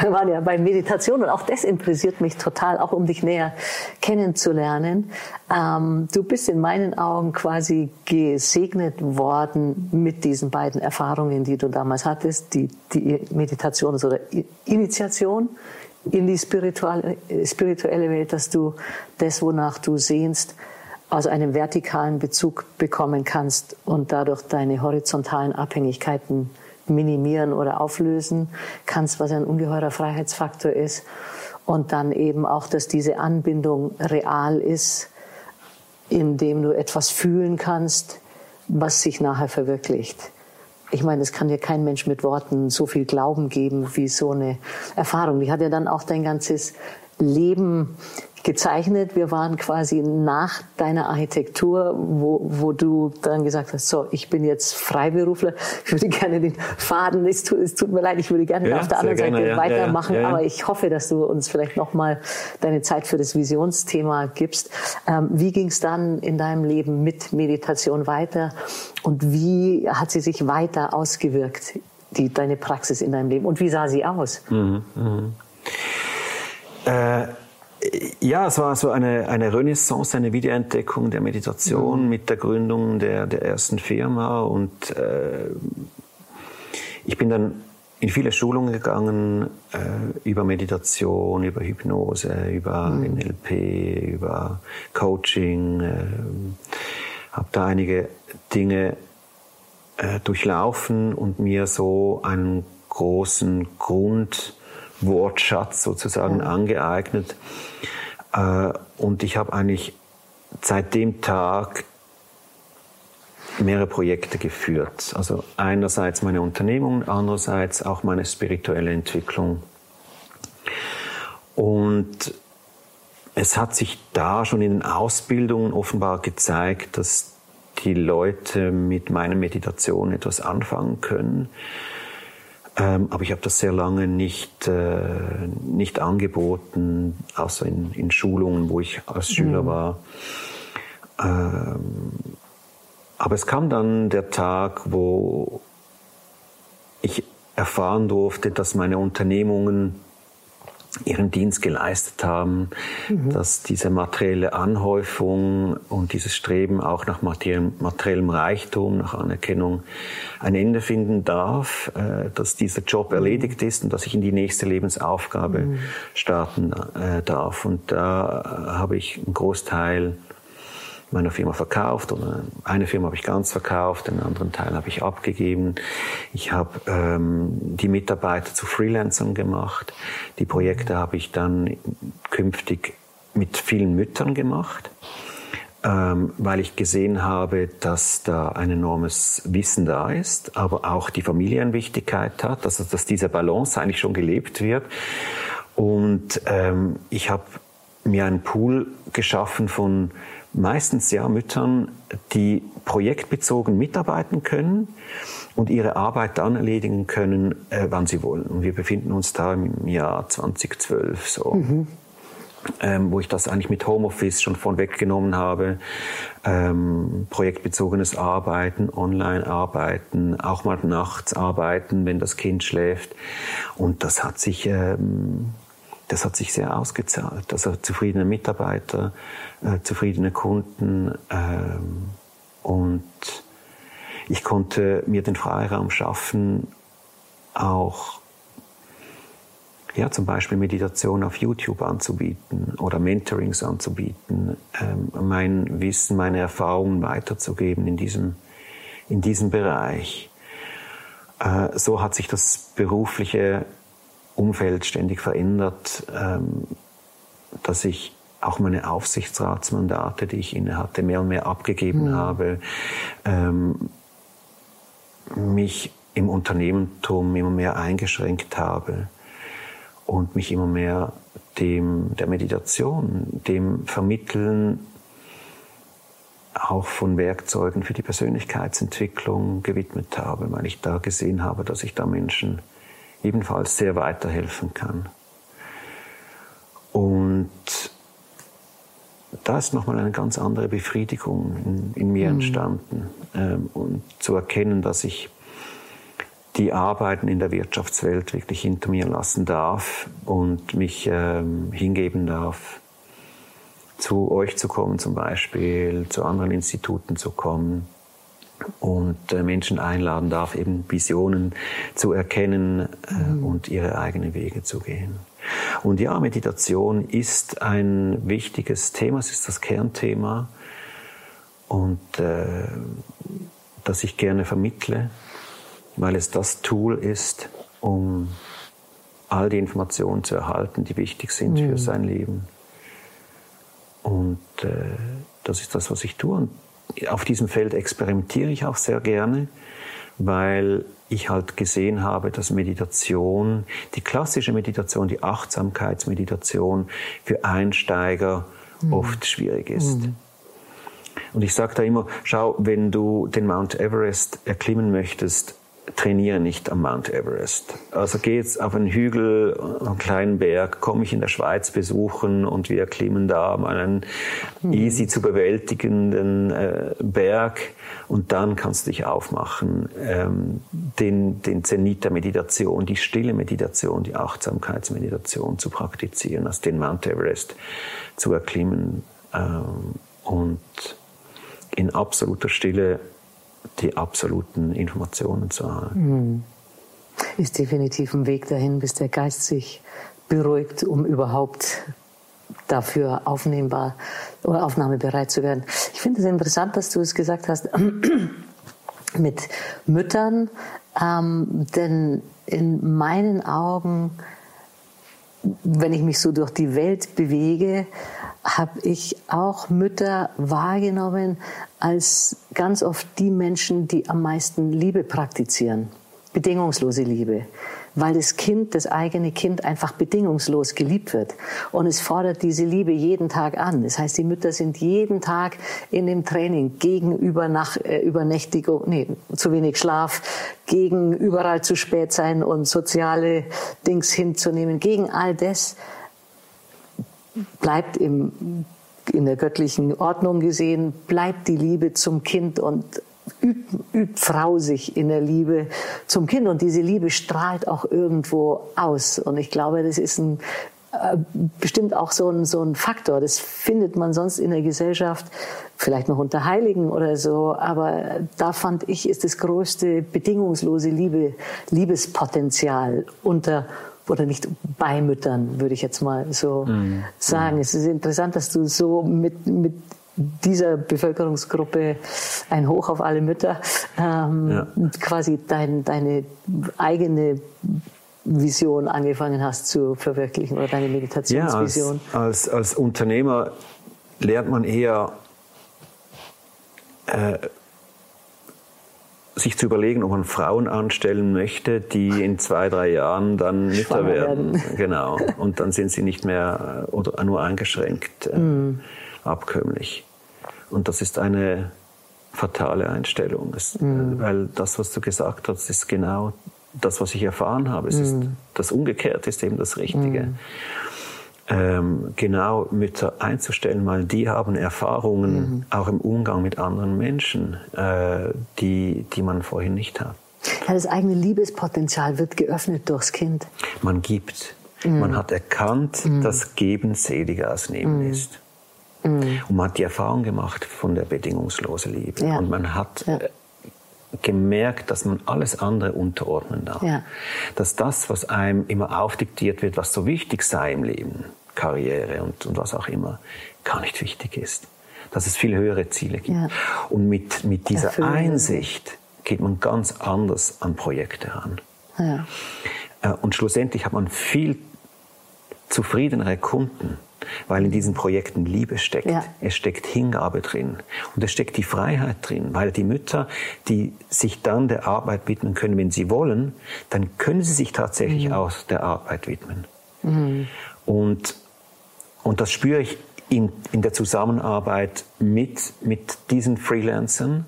wir waren ja bei Meditation und auch das interessiert mich total, auch um dich näher kennenzulernen. Ähm, du bist in meinen Augen quasi gesegnet worden mit diesen beiden Erfahrungen, die du damals hattest, die, die Meditation oder Initiation in die spirituelle, spirituelle Welt, dass du das, wonach du sehnst, aus einem vertikalen Bezug bekommen kannst und dadurch deine horizontalen Abhängigkeiten minimieren oder auflösen kannst, was ein ungeheurer Freiheitsfaktor ist. Und dann eben auch, dass diese Anbindung real ist, indem du etwas fühlen kannst, was sich nachher verwirklicht. Ich meine, es kann dir kein Mensch mit Worten so viel Glauben geben wie so eine Erfahrung. Die hat ja dann auch dein ganzes Leben gezeichnet. Wir waren quasi nach deiner Architektur, wo, wo du dann gesagt hast, so, ich bin jetzt Freiberufler, ich würde gerne den Faden, es tut, es tut mir leid, ich würde gerne ja, auf der anderen gerne, Seite ja, weitermachen, ja, aber ich hoffe, dass du uns vielleicht nochmal deine Zeit für das Visionsthema gibst. Ähm, wie ging es dann in deinem Leben mit Meditation weiter und wie hat sie sich weiter ausgewirkt, die, deine Praxis in deinem Leben und wie sah sie aus? Mhm, mh. äh ja, es war so eine, eine Renaissance, eine Wiederentdeckung der Meditation mhm. mit der Gründung der, der ersten Firma. Und äh, ich bin dann in viele Schulungen gegangen äh, über Meditation, über Hypnose, über mhm. NLP, über Coaching. Äh, habe da einige Dinge äh, durchlaufen und mir so einen großen Grund Wortschatz sozusagen angeeignet. Äh, und ich habe eigentlich seit dem Tag mehrere Projekte geführt. Also einerseits meine Unternehmung, andererseits auch meine spirituelle Entwicklung. Und es hat sich da schon in den Ausbildungen offenbar gezeigt, dass die Leute mit meiner Meditation etwas anfangen können. Ähm, aber ich habe das sehr lange nicht, äh, nicht angeboten, außer in, in Schulungen, wo ich als Schüler mhm. war. Ähm, aber es kam dann der Tag, wo ich erfahren durfte, dass meine Unternehmungen ihren Dienst geleistet haben, mhm. dass diese materielle Anhäufung und dieses Streben auch nach materiellem, Reichtum, nach Anerkennung ein Ende finden darf, äh, dass dieser Job mhm. erledigt ist und dass ich in die nächste Lebensaufgabe mhm. starten äh, darf. Und da habe ich einen Großteil meiner Firma verkauft oder eine Firma habe ich ganz verkauft, den anderen Teil habe ich abgegeben. Ich habe ähm, die Mitarbeiter zu Freelancern gemacht. Die Projekte habe ich dann künftig mit vielen Müttern gemacht, ähm, weil ich gesehen habe, dass da ein enormes Wissen da ist, aber auch die Familienwichtigkeit hat, also dass diese Balance eigentlich schon gelebt wird. Und ähm, ich habe mir einen Pool geschaffen von meistens ja Müttern, die projektbezogen mitarbeiten können und ihre Arbeit dann erledigen können, äh, wann sie wollen. Und wir befinden uns da im Jahr 2012 so. Mhm. Ähm, wo ich das eigentlich mit Homeoffice schon von weggenommen habe. Ähm, projektbezogenes Arbeiten, Online-Arbeiten, auch mal nachts arbeiten, wenn das Kind schläft. Und das hat sich ähm, das hat sich sehr ausgezahlt. Also zufriedene Mitarbeiter, äh, zufriedene Kunden ähm, und ich konnte mir den Freiraum schaffen, auch ja, zum Beispiel Meditation auf YouTube anzubieten oder Mentorings anzubieten, ähm, mein Wissen, meine Erfahrungen weiterzugeben in diesem, in diesem Bereich. Äh, so hat sich das berufliche Umfeld ständig verändert, ähm, dass ich auch meine Aufsichtsratsmandate, die ich inne hatte, mehr und mehr abgegeben mhm. habe, ähm, mich im Unternehmertum immer mehr eingeschränkt habe und mich immer mehr dem, der Meditation, dem Vermitteln auch von Werkzeugen für die Persönlichkeitsentwicklung gewidmet habe, weil ich da gesehen habe, dass ich da Menschen ebenfalls sehr weiterhelfen kann. Und da ist nochmal eine ganz andere Befriedigung in, in mir mhm. entstanden. Ähm, und zu erkennen, dass ich die Arbeiten in der Wirtschaftswelt wirklich hinter mir lassen darf und mich ähm, hingeben darf, zu euch zu kommen zum Beispiel, zu anderen Instituten zu kommen und äh, Menschen einladen darf, eben Visionen zu erkennen äh, mhm. und ihre eigenen Wege zu gehen. Und ja, Meditation ist ein wichtiges Thema, es ist das Kernthema und äh, das ich gerne vermittle weil es das Tool ist, um all die Informationen zu erhalten, die wichtig sind mhm. für sein Leben. Und äh, das ist das, was ich tue. Und auf diesem Feld experimentiere ich auch sehr gerne, weil ich halt gesehen habe, dass Meditation, die klassische Meditation, die Achtsamkeitsmeditation für Einsteiger mhm. oft schwierig ist. Mhm. Und ich sage da immer, schau, wenn du den Mount Everest erklimmen möchtest, trainiere nicht am Mount Everest. Also geh jetzt auf einen Hügel, einen kleinen Berg, komme ich in der Schweiz besuchen und wir klimmen da einen mhm. easy zu bewältigenden äh, Berg und dann kannst du dich aufmachen, ähm, den, den Zenit der Meditation, die stille Meditation, die Achtsamkeitsmeditation zu praktizieren, also den Mount Everest zu erklimmen ähm, und in absoluter Stille die absoluten Informationen zu haben. Hm. Ist definitiv ein Weg dahin, bis der Geist sich beruhigt, um überhaupt dafür aufnehmbar oder aufnahmebereit zu werden. Ich finde es interessant, dass du es gesagt hast mit Müttern, ähm, denn in meinen Augen, wenn ich mich so durch die Welt bewege, habe ich auch Mütter wahrgenommen als ganz oft die Menschen, die am meisten Liebe praktizieren. Bedingungslose Liebe. Weil das Kind, das eigene Kind einfach bedingungslos geliebt wird. Und es fordert diese Liebe jeden Tag an. Das heißt, die Mütter sind jeden Tag in dem Training gegen Übernach, äh, Übernächtigung, nee, zu wenig Schlaf, gegen überall zu spät sein und soziale Dings hinzunehmen, gegen all das bleibt im, in der göttlichen Ordnung gesehen, bleibt die Liebe zum Kind und übt, übt Frau sich in der Liebe zum Kind. Und diese Liebe strahlt auch irgendwo aus. Und ich glaube, das ist ein, äh, bestimmt auch so ein, so ein Faktor. Das findet man sonst in der Gesellschaft, vielleicht noch unter Heiligen oder so. Aber da fand ich, ist das größte bedingungslose Liebe, Liebespotenzial unter oder nicht bei Müttern, würde ich jetzt mal so mhm. sagen. Mhm. Es ist interessant, dass du so mit, mit dieser Bevölkerungsgruppe ein Hoch auf alle Mütter ähm, ja. quasi dein, deine eigene Vision angefangen hast zu verwirklichen oder deine Meditationsvision. Ja, als, als, als Unternehmer lernt man eher äh, sich zu überlegen, ob man Frauen anstellen möchte, die in zwei, drei Jahren dann Mütter werden. werden. Genau. Und dann sind sie nicht mehr äh, oder nur eingeschränkt äh, mm. abkömmlich. Und das ist eine fatale Einstellung. Es, mm. Weil das, was du gesagt hast, ist genau das, was ich erfahren habe. Es mm. ist, das Umgekehrte ist eben das Richtige. Mm ähm, genau Mütter einzustellen, weil die haben Erfahrungen mhm. auch im Umgang mit anderen Menschen, äh, die, die man vorhin nicht hat. Ja, das eigene Liebespotenzial wird geöffnet durchs Kind. Man gibt. Mhm. Man hat erkannt, mhm. dass Geben seliger als Nehmen mhm. ist. Mhm. Und man hat die Erfahrung gemacht von der bedingungslosen Liebe. Ja. Und man hat ja. Äh, gemerkt, dass man alles andere unterordnen darf. Ja. Dass das, was einem immer aufdiktiert wird, was so wichtig sei im Leben, Karriere und, und was auch immer, gar nicht wichtig ist. Dass es viel höhere Ziele gibt. Und mit, mit dieser Erfüllen. Einsicht geht man ganz anders an Projekte ran. Äh, und schlussendlich hat man viel zufriedenere Kunden, weil in diesen Projekten Liebe steckt. Ja. Es steckt Hingabe drin. Und es steckt die Freiheit drin, weil die Mütter, die sich dann der Arbeit widmen können, wenn sie wollen, dann können sie sich tatsächlich mhm. auch der Arbeit widmen. Mhm. Und, und das spüre ich in, in der Zusammenarbeit mit, mit diesen Freelancern.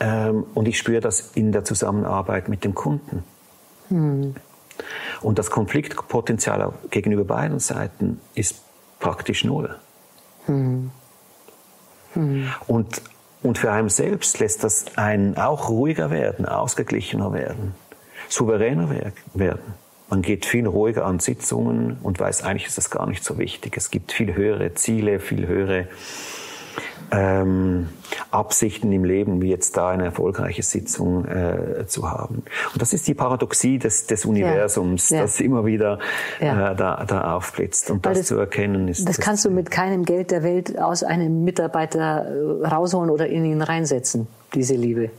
Ähm, und ich spüre das in der Zusammenarbeit mit dem Kunden. Mhm. Und das Konfliktpotenzial gegenüber beiden Seiten ist praktisch null. Mhm. Mhm. Und, und für einen selbst lässt das einen auch ruhiger werden, ausgeglichener werden, souveräner werden. Man geht viel ruhiger an Sitzungen und weiß, eigentlich ist das gar nicht so wichtig. Es gibt viel höhere Ziele, viel höhere ähm, Absichten im Leben, wie jetzt da eine erfolgreiche Sitzung äh, zu haben. Und das ist die Paradoxie des, des Universums, ja, ja. das immer wieder ja. äh, da, da aufblitzt. Und das, das, zu erkennen ist. Das, das kannst du mit keinem Geld der Welt aus einem Mitarbeiter äh, rausholen oder in ihn reinsetzen, diese Liebe.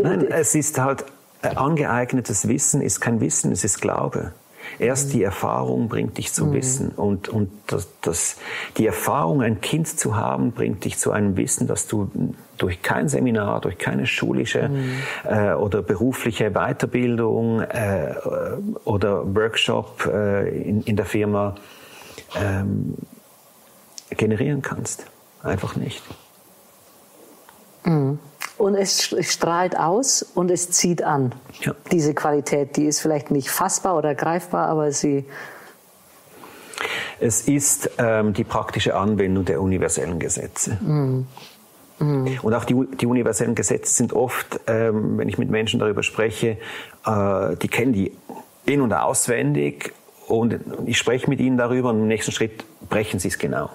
Nein, es ist halt äh, angeeignetes Wissen ist kein Wissen, es ist Glaube. Erst die Erfahrung bringt dich zum mhm. Wissen. Und, und das, das, die Erfahrung, ein Kind zu haben, bringt dich zu einem Wissen, das du durch kein Seminar, durch keine schulische mhm. äh, oder berufliche Weiterbildung äh, oder Workshop äh, in, in der Firma ähm, generieren kannst. Einfach nicht. Mhm. Und es strahlt aus und es zieht an. Ja. Diese Qualität, die ist vielleicht nicht fassbar oder greifbar, aber sie. Es ist ähm, die praktische Anwendung der universellen Gesetze. Mhm. Mhm. Und auch die, die, universellen Gesetze sind oft, ähm, wenn ich mit Menschen darüber spreche, äh, die kennen die in- und auswendig und ich spreche mit ihnen darüber und im nächsten Schritt brechen sie es genau.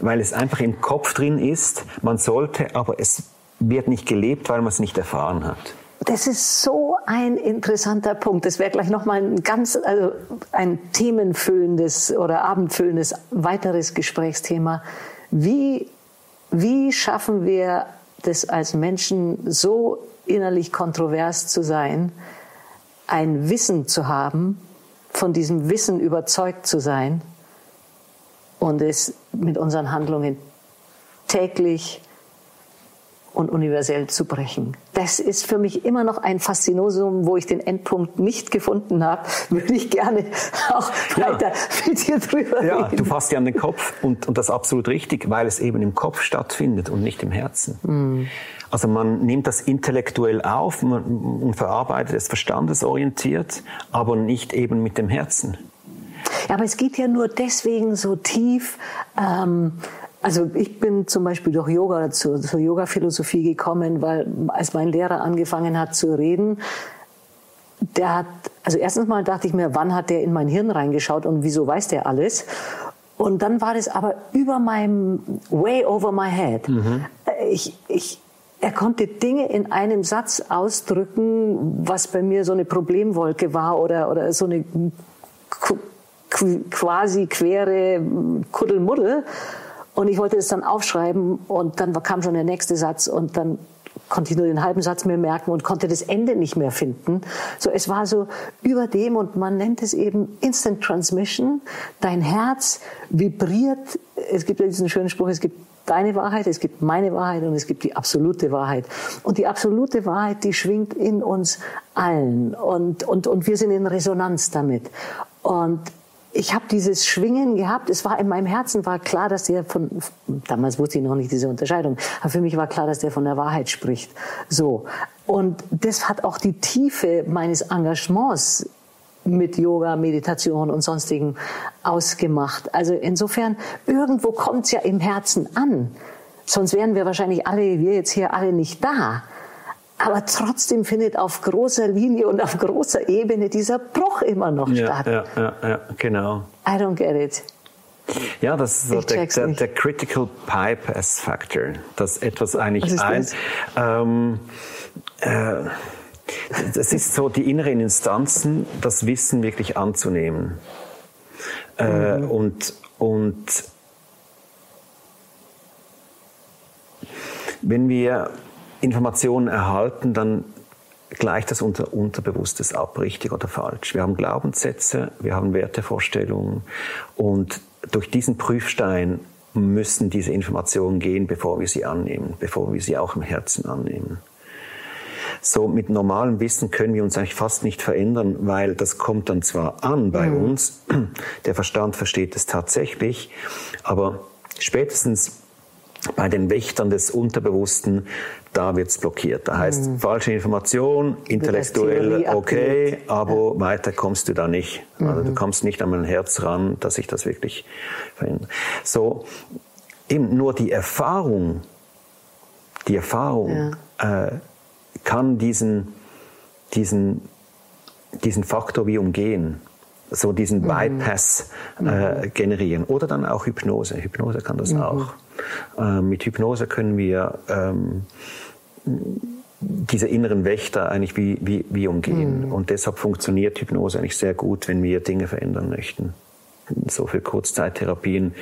Weil es einfach im Kopf drin ist, man sollte, aber es wird nicht gelebt, weil man es nicht erfahren hat. Das ist so ein interessanter Punkt. Das wäre gleich nochmal ein ganz, also ein themenfüllendes oder abendfüllendes weiteres Gesprächsthema. Wie, wie schaffen wir das als Menschen so innerlich kontrovers zu sein, ein Wissen zu haben, von diesem Wissen überzeugt zu sein und es mit unseren Handlungen täglich und universell zu brechen. Das ist für mich immer noch ein Faszinosum, wo ich den Endpunkt nicht gefunden habe. Würde ich gerne auch weiter ja. mit dir drüber ja, reden. Du fasst ja an den Kopf und, und das ist absolut richtig, weil es eben im Kopf stattfindet und nicht im Herzen. Mhm. Also man nimmt das intellektuell auf und verarbeitet es verstandesorientiert, aber nicht eben mit dem Herzen. Ja, aber es geht ja nur deswegen so tief, ähm, also ich bin zum Beispiel durch Yoga zur, zur Yoga-Philosophie gekommen, weil als mein Lehrer angefangen hat zu reden, der hat, also erstens mal dachte ich mir, wann hat der in mein Hirn reingeschaut und wieso weiß der alles? Und dann war das aber über meinem, way over my head. Mhm. Ich, ich, er konnte Dinge in einem Satz ausdrücken, was bei mir so eine Problemwolke war oder, oder so eine quasi quere Kuddelmuddel. Und ich wollte es dann aufschreiben und dann kam schon der nächste Satz und dann konnte ich nur den halben Satz mehr merken und konnte das Ende nicht mehr finden. So, es war so über dem und man nennt es eben Instant Transmission. Dein Herz vibriert. Es gibt ja diesen schönen Spruch, es gibt deine Wahrheit, es gibt meine Wahrheit und es gibt die absolute Wahrheit. Und die absolute Wahrheit, die schwingt in uns allen und, und, und wir sind in Resonanz damit. Und ich habe dieses Schwingen gehabt. Es war in meinem Herzen war klar, dass der von damals wusste ich noch nicht diese Unterscheidung, aber für mich war klar, dass der von der Wahrheit spricht. So und das hat auch die Tiefe meines Engagements mit Yoga, Meditation und sonstigen ausgemacht. Also insofern irgendwo kommt's ja im Herzen an. Sonst wären wir wahrscheinlich alle, wir jetzt hier alle nicht da. Aber trotzdem findet auf großer Linie und auf großer Ebene dieser Bruch immer noch ja, statt. Ja, ja, ja, genau. I don't get it. Ja, das ist so der, der, der, Critical Pipe as Factor, dass etwas eigentlich ein. Ähm, äh, das ist so die inneren Instanzen, das Wissen wirklich anzunehmen. Äh, mhm. und, und wenn wir Informationen erhalten, dann gleicht das unser Unterbewusstes ab, richtig oder falsch. Wir haben Glaubenssätze, wir haben Wertevorstellungen und durch diesen Prüfstein müssen diese Informationen gehen, bevor wir sie annehmen, bevor wir sie auch im Herzen annehmen. So mit normalem Wissen können wir uns eigentlich fast nicht verändern, weil das kommt dann zwar an bei mhm. uns, der Verstand versteht es tatsächlich, aber spätestens bei den Wächtern des Unterbewussten, da wird es blockiert. Da heißt mhm. falsche Information, intellektuell okay, aber ja. weiter kommst du da nicht. Mhm. Also du mhm. kommst nicht an mein Herz ran, dass sich das wirklich verändert. So, eben nur die Erfahrung, die Erfahrung ja. äh, kann diesen, diesen, diesen Faktor wie umgehen so diesen mhm. Bypass äh, mhm. generieren. Oder dann auch Hypnose. Hypnose kann das mhm. auch. Äh, mit Hypnose können wir ähm, diese inneren Wächter eigentlich wie, wie, wie umgehen. Mhm. Und deshalb funktioniert Hypnose eigentlich sehr gut, wenn wir Dinge verändern möchten. So für Kurzzeittherapien,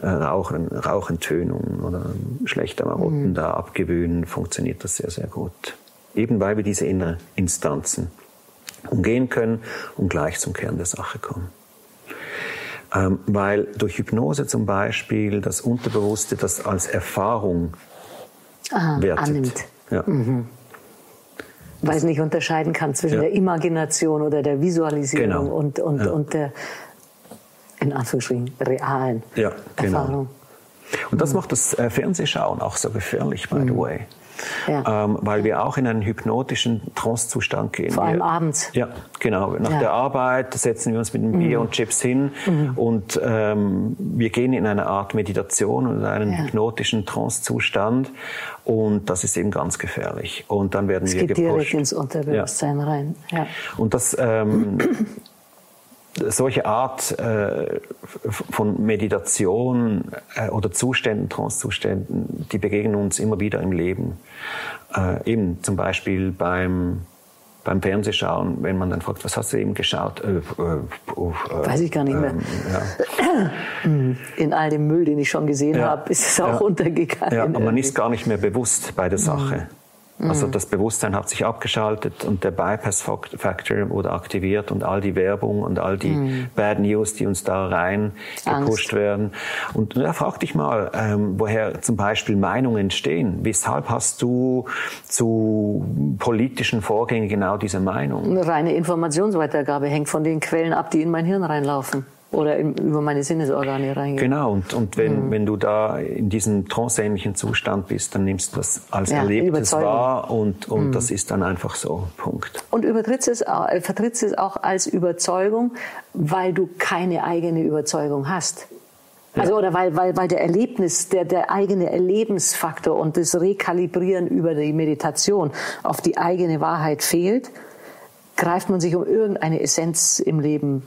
äh, Rauchen, Rauchentönung oder schlechter Marotten mhm. da abgewöhnen, funktioniert das sehr, sehr gut. Eben weil wir diese inneren Instanzen umgehen können und gleich zum Kern der Sache kommen. Ähm, weil durch Hypnose zum Beispiel das Unterbewusste das als Erfahrung Aha, wertet. Annimmt. Ja. Mhm. Weil es nicht unterscheiden kann zwischen ja. der Imagination oder der Visualisierung genau. und, und, ja. und der, in Anführungsstrichen, realen ja, genau. Erfahrung. Und das mhm. macht das äh, Fernsehschauen auch so gefährlich, by mhm. the way ja. ähm, weil wir auch in einen hypnotischen Trance-Zustand gehen. Vor allem wir, abends. Ja, genau. Nach ja. der Arbeit setzen wir uns mit dem Bier mhm. und Chips hin mhm. und ähm, wir gehen in eine Art Meditation und einen ja. hypnotischen Trance-Zustand und das ist eben ganz gefährlich. Und dann werden es wir geht gepusht. direkt ins Unterbewusstsein rein. Und das ähm, solche Art äh, von Meditation äh, oder Zuständen, Trancezuständen, die begegnen uns immer wieder im Leben. Äh, eben zum Beispiel beim beim Fernsehschauen, wenn man dann fragt, was hast du eben geschaut? Äh, Weiß ich gar nicht mehr. Ähm, ja. In all dem Müll, den ich schon gesehen ja. habe, ist es auch ja. untergegangen. Ja, aber man ist gar nicht mehr bewusst bei der Sache. Mhm. Also mhm. das Bewusstsein hat sich abgeschaltet und der Bypass-Factor wurde aktiviert und all die Werbung und all die mm. Bad News, die uns da rein gepusht werden. Und da frag dich mal, ähm, woher zum Beispiel Meinungen entstehen. Weshalb hast du zu politischen Vorgängen genau diese Meinung? Eine reine Informationsweitergabe hängt von den Quellen ab, die in mein Hirn reinlaufen oder in, über meine Sinnesorgane reingehen. Genau, und, und wenn, mhm. wenn du da in diesem tranceähnlichen Zustand bist, dann nimmst du das als ja, Erlebtes wahr und, und mhm. das ist dann einfach so, Punkt. Und übertrittst es, äh, vertrittst es auch als Überzeugung, weil du keine eigene Überzeugung hast. Also oder weil, weil, weil der Erlebnis, der, der eigene Erlebensfaktor und das Rekalibrieren über die Meditation auf die eigene Wahrheit fehlt, greift man sich um irgendeine Essenz im Leben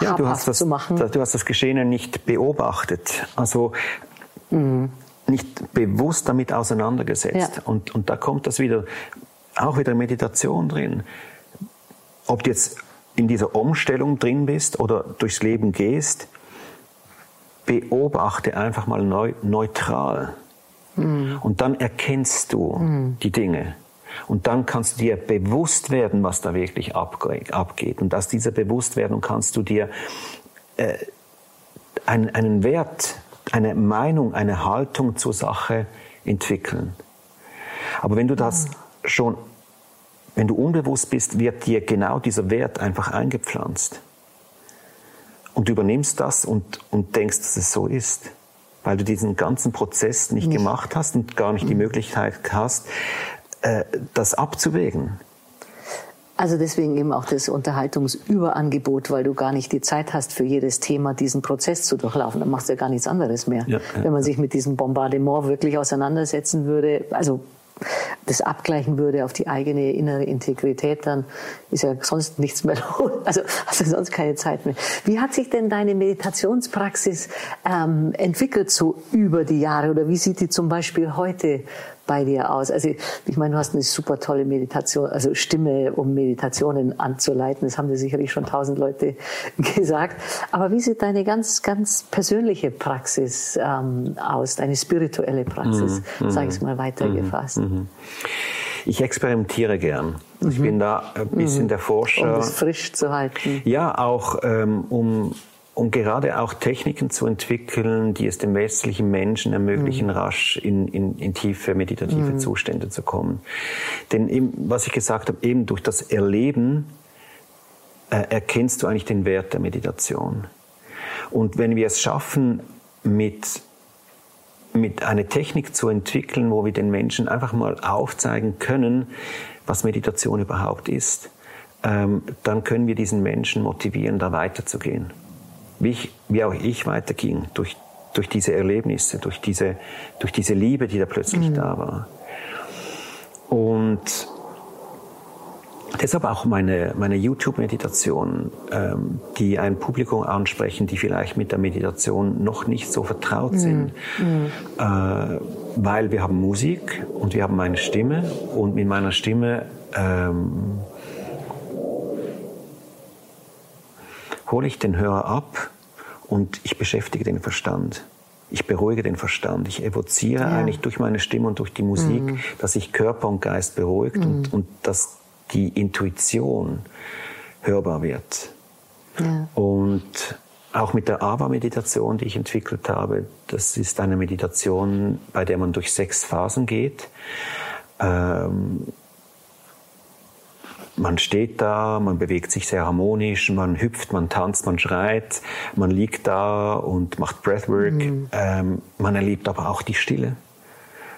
ja, du hast das, zu machen. Du hast das Geschehene nicht beobachtet, also mhm. nicht bewusst damit auseinandergesetzt. Ja. Und, und da kommt das wieder, auch wieder Meditation drin. Ob du jetzt in dieser Umstellung drin bist oder durchs Leben gehst, beobachte einfach mal neu, neutral. Mhm. Und dann erkennst du mhm. die Dinge. Und dann kannst du dir bewusst werden, was da wirklich abgeht. Und aus dieser Bewusstwerdung kannst du dir äh, einen, einen Wert, eine Meinung, eine Haltung zur Sache entwickeln. Aber wenn du das schon, wenn du unbewusst bist, wird dir genau dieser Wert einfach eingepflanzt. Und du übernimmst das und, und denkst, dass es so ist weil du diesen ganzen Prozess nicht, nicht, gemacht hast und gar nicht die mhm. Möglichkeit hast, äh, das abzuwägen. Also deswegen eben auch das Unterhaltungsüberangebot, weil du gar nicht die Zeit hast, für jedes Thema diesen Prozess zu durchlaufen. Dann machst du ja gar nichts anderes mehr. Ja, ja, Wenn man sich mit diesem Bombardement wirklich auseinandersetzen würde, also das abgleichen würde auf die eigene innere Integrität, dann ist ja sonst nichts mehr los. Also hast du sonst keine Zeit mehr. Wie hat sich denn deine Meditationspraxis ähm, entwickelt so über die Jahre oder wie sieht die zum Beispiel heute bei dir aus? Also ich meine, du hast eine super tolle Meditation, also Stimme, um Meditationen anzuleiten. Das haben dir sicherlich schon tausend Leute gesagt. Aber wie sieht deine ganz, ganz persönliche Praxis ähm, aus, deine spirituelle Praxis, mhm. sage ich mal weitergefasst? Mhm. ich experimentiere gern. Mhm. Ich bin da ein bisschen mhm. der Forscher. Um es frisch zu halten. Ja, auch ähm, um um gerade auch Techniken zu entwickeln, die es dem westlichen Menschen ermöglichen, mhm. rasch in, in, in tiefe meditative mhm. Zustände zu kommen. Denn eben, was ich gesagt habe, eben durch das Erleben äh, erkennst du eigentlich den Wert der Meditation. Und wenn wir es schaffen, mit, mit einer Technik zu entwickeln, wo wir den Menschen einfach mal aufzeigen können, was Meditation überhaupt ist, ähm, dann können wir diesen Menschen motivieren, da weiterzugehen. Wie, ich, wie auch ich weiterging, durch, durch diese Erlebnisse, durch diese, durch diese Liebe, die da plötzlich mhm. da war. Und Deshalb auch meine, meine YouTube-Meditationen, ähm, die ein Publikum ansprechen, die vielleicht mit der Meditation noch nicht so vertraut mhm. sind. Mhm. Äh, weil wir haben Musik und wir haben meine Stimme und mit meiner Stimme ähm, hole ich den Hörer ab und ich beschäftige den Verstand. Ich beruhige den Verstand. Ich evoziere ja. eigentlich durch meine Stimme und durch die Musik, mhm. dass sich Körper und Geist beruhigt mhm. und, und dass die Intuition hörbar wird. Ja. Und auch mit der AVA-Meditation, die ich entwickelt habe, das ist eine Meditation, bei der man durch sechs Phasen geht. Ähm, man steht da, man bewegt sich sehr harmonisch, man hüpft, man tanzt, man schreit, man liegt da und macht Breathwork. Mhm. Ähm, man erlebt aber auch die Stille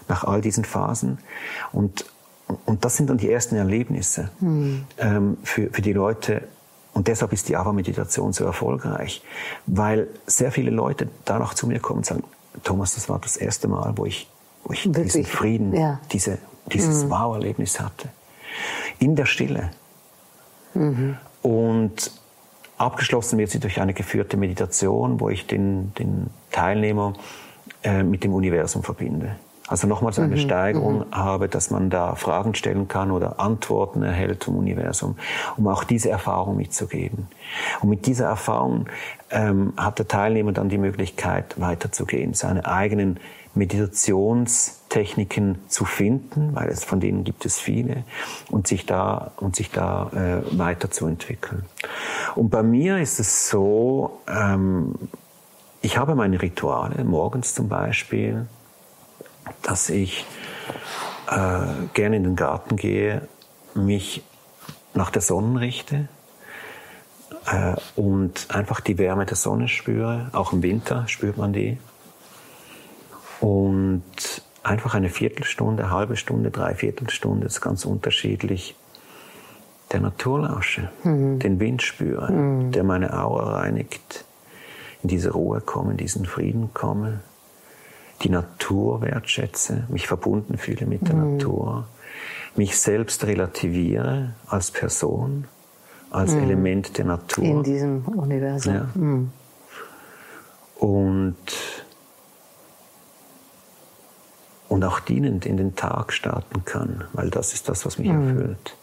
nach all diesen Phasen. Und und das sind dann die ersten Erlebnisse mhm. ähm, für, für die Leute. Und deshalb ist die Ava-Meditation so erfolgreich, weil sehr viele Leute danach zu mir kommen und sagen, Thomas, das war das erste Mal, wo ich, wo ich diesen Frieden, ja. diese, dieses mhm. Wow-Erlebnis hatte. In der Stille. Mhm. Und abgeschlossen wird sie durch eine geführte Meditation, wo ich den, den Teilnehmer äh, mit dem Universum verbinde. Also nochmals eine mhm. Steigerung mhm. habe, dass man da Fragen stellen kann oder Antworten erhält vom Universum, um auch diese Erfahrung mitzugeben. Und mit dieser Erfahrung ähm, hat der Teilnehmer dann die Möglichkeit, weiterzugehen, seine eigenen Meditationstechniken zu finden, weil es von denen gibt es viele, und sich da und sich da äh, weiterzuentwickeln. Und bei mir ist es so, ähm, ich habe meine Rituale morgens zum Beispiel dass ich äh, gerne in den Garten gehe, mich nach der Sonne richte äh, und einfach die Wärme der Sonne spüre. Auch im Winter spürt man die. Und einfach eine Viertelstunde, halbe Stunde, Dreiviertelstunde, ist ganz unterschiedlich, der Natur lausche, mhm. den Wind spüre, mhm. der meine Aura reinigt, in diese Ruhe komme, in diesen Frieden komme die Natur wertschätze, mich verbunden fühle mit der mhm. Natur, mich selbst relativiere als Person, als mhm. Element der Natur. In diesem Universum. Ja. Mhm. Und, und auch dienend in den Tag starten kann, weil das ist das, was mich mhm. erfüllt.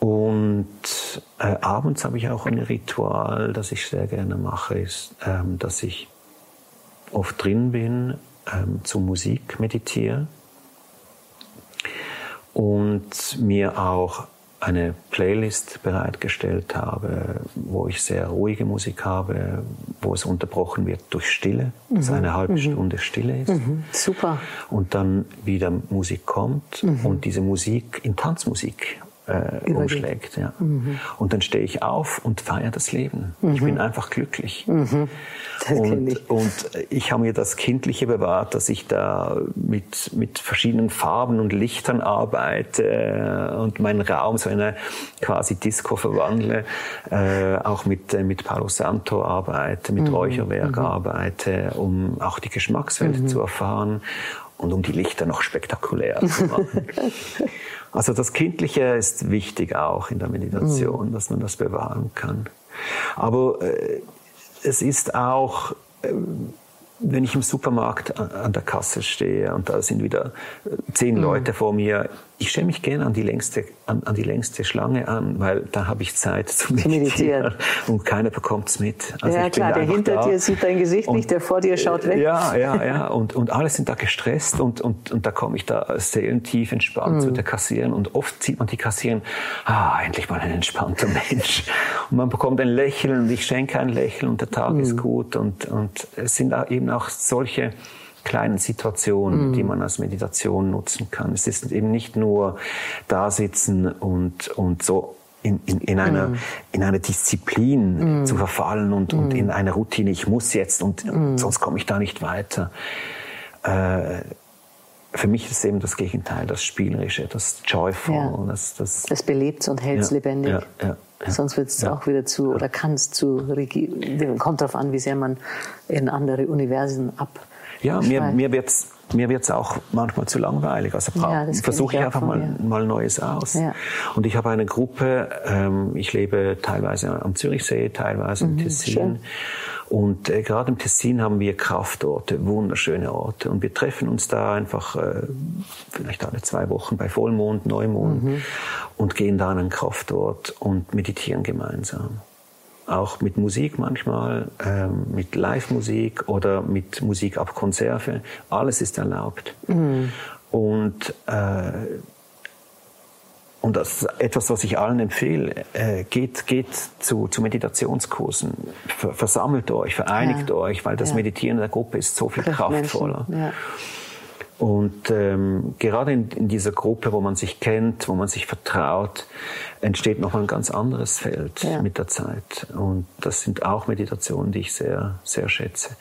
Und äh, abends habe ich auch ein Ritual, das ich sehr gerne mache, ist, ähm, dass ich oft drin bin, ähm, zu Musik meditiere und mir auch eine Playlist bereitgestellt habe, wo ich sehr ruhige Musik habe, wo es unterbrochen wird durch Stille, mhm. dass eine halbe mhm. Stunde Stille ist. Mhm. Super. Und dann wieder Musik kommt mhm. und diese Musik in Tanzmusik äh, umschlägt. Ja. Mhm. Und dann stehe ich auf und feiere das Leben. Mhm. Ich bin einfach glücklich. Mhm. Und, ich. und ich habe mir das Kindliche bewahrt, dass ich da mit, mit verschiedenen Farben und Lichtern arbeite und meinen Raum so eine quasi Disco verwandle, äh, auch mit, äh, mit Palo Santo arbeite, mit mhm. Räucherwerk mhm. arbeite, um auch die Geschmackswelt mhm. zu erfahren und um die Lichter noch spektakulär zu machen. Also das Kindliche ist wichtig auch in der Meditation, mhm. dass man das bewahren kann. Aber äh, es ist auch, äh, wenn ich im Supermarkt an, an, der Kasse stehe und da sind wieder äh, zehn mhm. Leute vor mir ich stelle mich gerne an die längste, an, an, die längste Schlange an, weil da habe ich Zeit zu meditieren, und keiner bekommt es mit. Also ja klar, der hinter dir sieht dein Gesicht und, nicht, der vor dir schaut weg. Ja, ja, ja. Und, und alle sind da gestresst und, und, und da komme ich da seelentief entspannt mhm. zu der Kassieren und oft sieht man die Kassieren, ah, endlich mal ein entspannter Mensch. Und man bekommt ein Lächeln und ich schenke ein Lächeln und der Tag mhm. ist gut und, und es sind eben auch solche kleinen Situationen, mm. die man als Meditation nutzen kann. Es ist eben nicht nur da sitzen und, und so in, in, in, einer, mm. in eine Disziplin mm. zu verfallen und, und mm. in eine Routine, ich muss jetzt und, mm. sonst komme ich da nicht weiter. Äh, für mich ist es eben das Gegenteil, das Spielerische, das Joyful. Ja. Das, das, das belebt und hält es ja, lebendig. Ja, Sonst wird es auch wieder zu, oder kann es zu, kommt darauf an, wie sehr man in andere Universen ab ja, mir, mir wird es mir wird's auch manchmal zu langweilig. Also ja, versuche ich, einfach mal, mal Neues aus. Ja. Und ich habe eine Gruppe, ähm, ich lebe teilweise am Zürichsee, teilweise im mhm, Tessin. Schön. Und äh, gerade im Tessin haben wir Kraftorte, wunderschöne Orte. Und wir treffen uns da einfach äh, vielleicht alle zwei Wochen bei Vollmond, Neumond mhm. und gehen da an einen Kraftort und meditieren gemeinsam auch mit Musik manchmal, ähm, mit Live-Musik oder mit Musik ab Konserve. Alles ist erlaubt. Mhm. Und, äh, und das ist etwas, was ich allen empfehle. Äh, geht, geht zu, zu Meditationskursen. Versammelt euch, vereinigt ja. euch, weil das ja. Meditieren in der Gruppe ist so viel kraftvoller. Ja. Und ähm, gerade in, in, dieser Gruppe, wo man sich kennt, wo man sich vertraut, entsteht noch ein ganz anderes Feld ja. mit der Zeit. Und das sind auch Meditationen, die ich sehr, sehr schätze.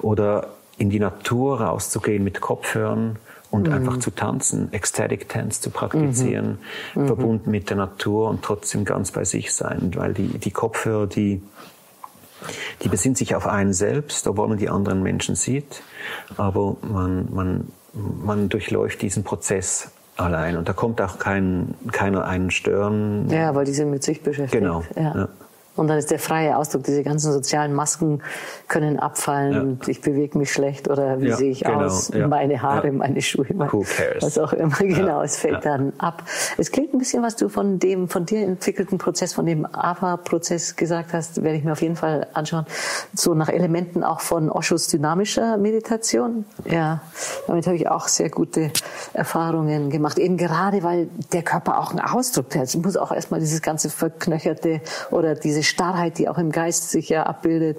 Oder in die Natur rauszugehen mit Kopfhörern und mhm. einfach zu tanzen, Ecstatic Dance zu praktizieren, mhm. mhm. verbunden mit der Natur und trotzdem ganz bei sich sein, weil die, die Kopfhörer, die die besinnt sich auf einen selbst, obwohl man die anderen Menschen sieht, aber man, man man durchläuft diesen Prozess allein und da kommt auch kein, keiner einen stören. Ja, weil die sind mit sich beschäftigt. Genau. Ja. Ja. Und dann ist der freie Ausdruck, diese ganzen sozialen Masken können abfallen ja. und ich bewege mich schlecht oder wie ja, sehe ich genau, aus, ja, meine Haare, meine Schuhe, mein, was auch immer. Genau, es fällt dann ab. Es klingt ein bisschen, was du von dem von dir entwickelten Prozess, von dem AVA-Prozess gesagt hast, werde ich mir auf jeden Fall anschauen. So nach Elementen auch von Oshos dynamischer Meditation. Ja, damit habe ich auch sehr gute Erfahrungen gemacht. Eben gerade, weil der Körper auch einen Ausdruck hat. Es muss auch erstmal dieses ganze verknöcherte oder diese Starrheit, die auch im Geist sich ja abbildet,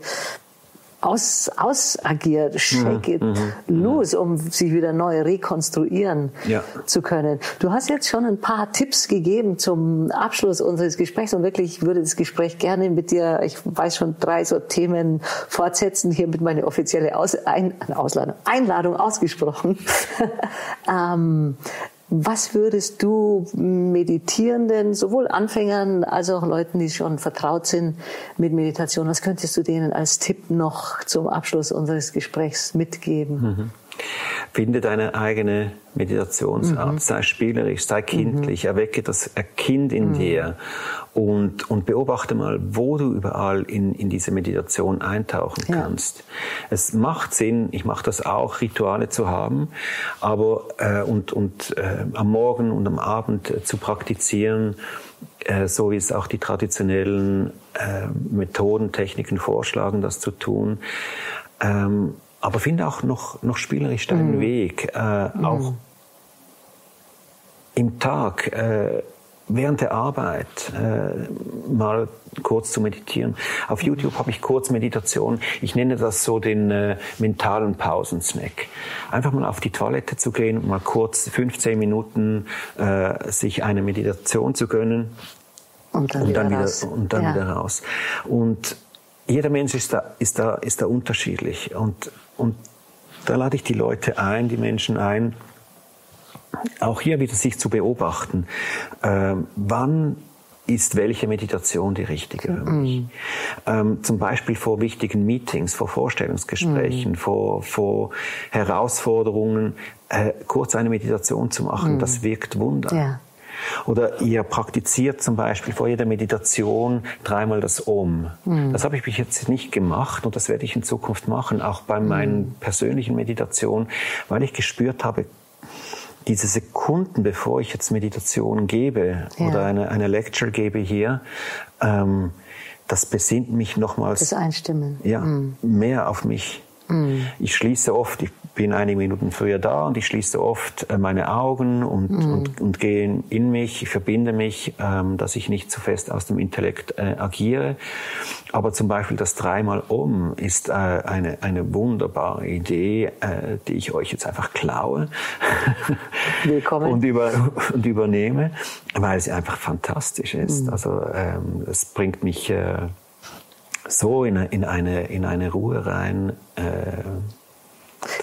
aus, ausagiert, shake mhm. it mhm. los, um sich wieder neu rekonstruieren ja. zu können. Du hast jetzt schon ein paar Tipps gegeben zum Abschluss unseres Gesprächs und wirklich ich würde das Gespräch gerne mit dir, ich weiß schon drei so Themen fortsetzen, hier mit meiner offizielle Aus, Ein, Ausladung, Einladung ausgesprochen. ähm, was würdest du Meditierenden, sowohl Anfängern als auch Leuten, die schon vertraut sind mit Meditation, was könntest du denen als Tipp noch zum Abschluss unseres Gesprächs mitgeben? Mhm. Finde deine eigene Meditationsart, mhm. sei spielerisch, sei kindlich, mhm. erwecke das Kind in mhm. dir und, und beobachte mal, wo du überall in, in diese Meditation eintauchen ja. kannst. Es macht Sinn, ich mache das auch, Rituale zu haben, aber äh, und, und äh, am Morgen und am Abend äh, zu praktizieren, äh, so wie es auch die traditionellen äh, Methoden, Techniken vorschlagen, das zu tun. Ähm, aber finde auch noch, noch spielerisch deinen mm. Weg, äh, mm. auch im Tag, äh, während der Arbeit äh, mal kurz zu meditieren. Auf YouTube habe ich Kurzmeditation. Ich nenne das so den äh, mentalen Pausensnack. Einfach mal auf die Toilette zu gehen und mal kurz 15 Minuten äh, sich eine Meditation zu gönnen. Und dann, und dann wieder, raus. Und dann ja. wieder raus. Und jeder Mensch ist da, ist da, ist da unterschiedlich. Und, und da lade ich die Leute ein, die Menschen ein, auch hier wieder sich zu beobachten. Äh, wann ist welche Meditation die richtige für mich? Mm. Ähm, zum Beispiel vor wichtigen Meetings, vor Vorstellungsgesprächen, mm. vor, vor Herausforderungen, äh, kurz eine Meditation zu machen, mm. das wirkt Wunder. Ja. Oder ihr praktiziert zum Beispiel vor jeder Meditation dreimal das Om. Mhm. Das habe ich bis jetzt nicht gemacht und das werde ich in Zukunft machen, auch bei meinen persönlichen Meditationen, weil ich gespürt habe, diese Sekunden, bevor ich jetzt Meditation gebe ja. oder eine, eine Lecture gebe hier, ähm, das besinnt mich nochmals. Das Einstimmen. Ja, mm. mehr auf mich. Mm. Ich schließe oft, ich bin einige Minuten früher da und ich schließe oft äh, meine Augen und, mm. und, und gehe in mich, ich verbinde mich, ähm, dass ich nicht zu fest aus dem Intellekt äh, agiere. Aber zum Beispiel das dreimal um ist äh, eine, eine wunderbare Idee, äh, die ich euch jetzt einfach klaue Willkommen. und, über, und übernehme, weil sie einfach fantastisch ist. Mm. Also ähm, es bringt mich äh, so in, in, eine, in eine Ruhe rein. Äh,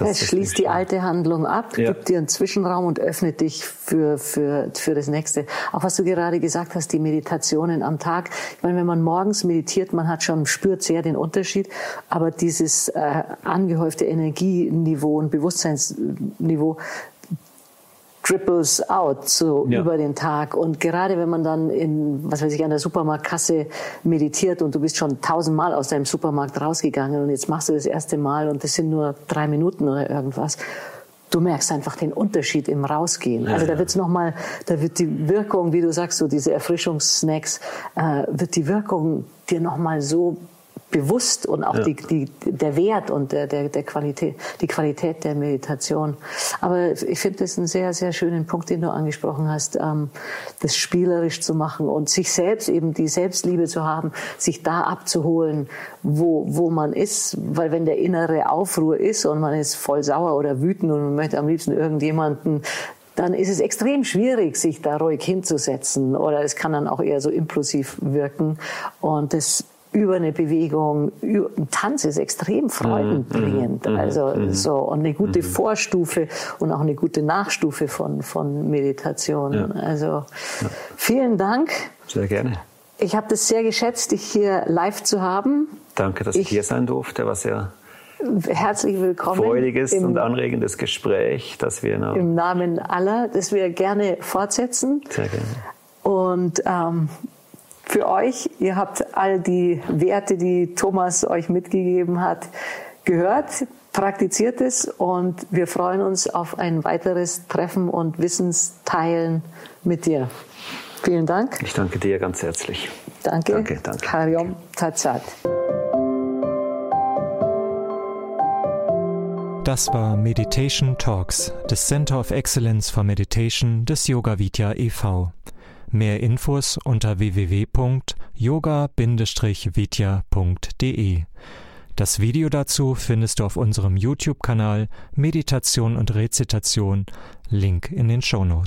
es schließt die alte Handlung ab, ja. gibt dir einen Zwischenraum und öffnet dich für, für, für das Nächste. Auch was du gerade gesagt hast, die Meditationen am Tag. Ich meine, wenn man morgens meditiert, man hat schon, spürt sehr den Unterschied, aber dieses äh, angehäufte Energieniveau und Bewusstseinsniveau, Triples out so ja. über den Tag. Und gerade wenn man dann in, was weiß ich, an der Supermarktkasse meditiert und du bist schon tausendmal aus deinem Supermarkt rausgegangen und jetzt machst du das erste Mal und das sind nur drei Minuten oder irgendwas. Du merkst einfach den Unterschied im Rausgehen. Ja, also da wird's noch mal, da wird die Wirkung, wie du sagst, so diese Erfrischungssnacks, äh, wird die Wirkung dir noch mal so bewusst und auch ja. die, die, der Wert und der, der, der Qualität, die Qualität der Meditation. Aber ich finde das einen sehr, sehr schönen Punkt, den du angesprochen hast, ähm, das spielerisch zu machen und sich selbst eben die Selbstliebe zu haben, sich da abzuholen, wo, wo man ist, weil wenn der innere Aufruhr ist und man ist voll sauer oder wütend und man möchte am liebsten irgendjemanden dann ist es extrem schwierig, sich da ruhig hinzusetzen oder es kann dann auch eher so impulsiv wirken und das über eine Bewegung. Tanz ist extrem freudenbringend. Mhm. Also mhm. so und eine gute mhm. Vorstufe und auch eine gute Nachstufe von von Meditation. Ja. Also ja. vielen Dank. Sehr gerne. Ich habe das sehr geschätzt, dich hier live zu haben. Danke, dass ich, ich hier sein durfte. War sehr herzlich willkommen. Freudiges im, und anregendes Gespräch, das wir noch im Namen aller, das wir gerne fortsetzen. Sehr gerne. Und ähm, für euch. Ihr habt all die Werte, die Thomas euch mitgegeben hat, gehört, praktiziert es und wir freuen uns auf ein weiteres Treffen und Wissensteilen mit dir. Vielen Dank. Ich danke dir ganz herzlich. Danke. Danke, danke. Hariom Tatsat. Das war Meditation Talks des Center of Excellence for Meditation des Yoga Vidya e.V. Mehr Infos unter www.yoga-vidya.de. Das Video dazu findest du auf unserem YouTube-Kanal Meditation und Rezitation, Link in den Shownotes.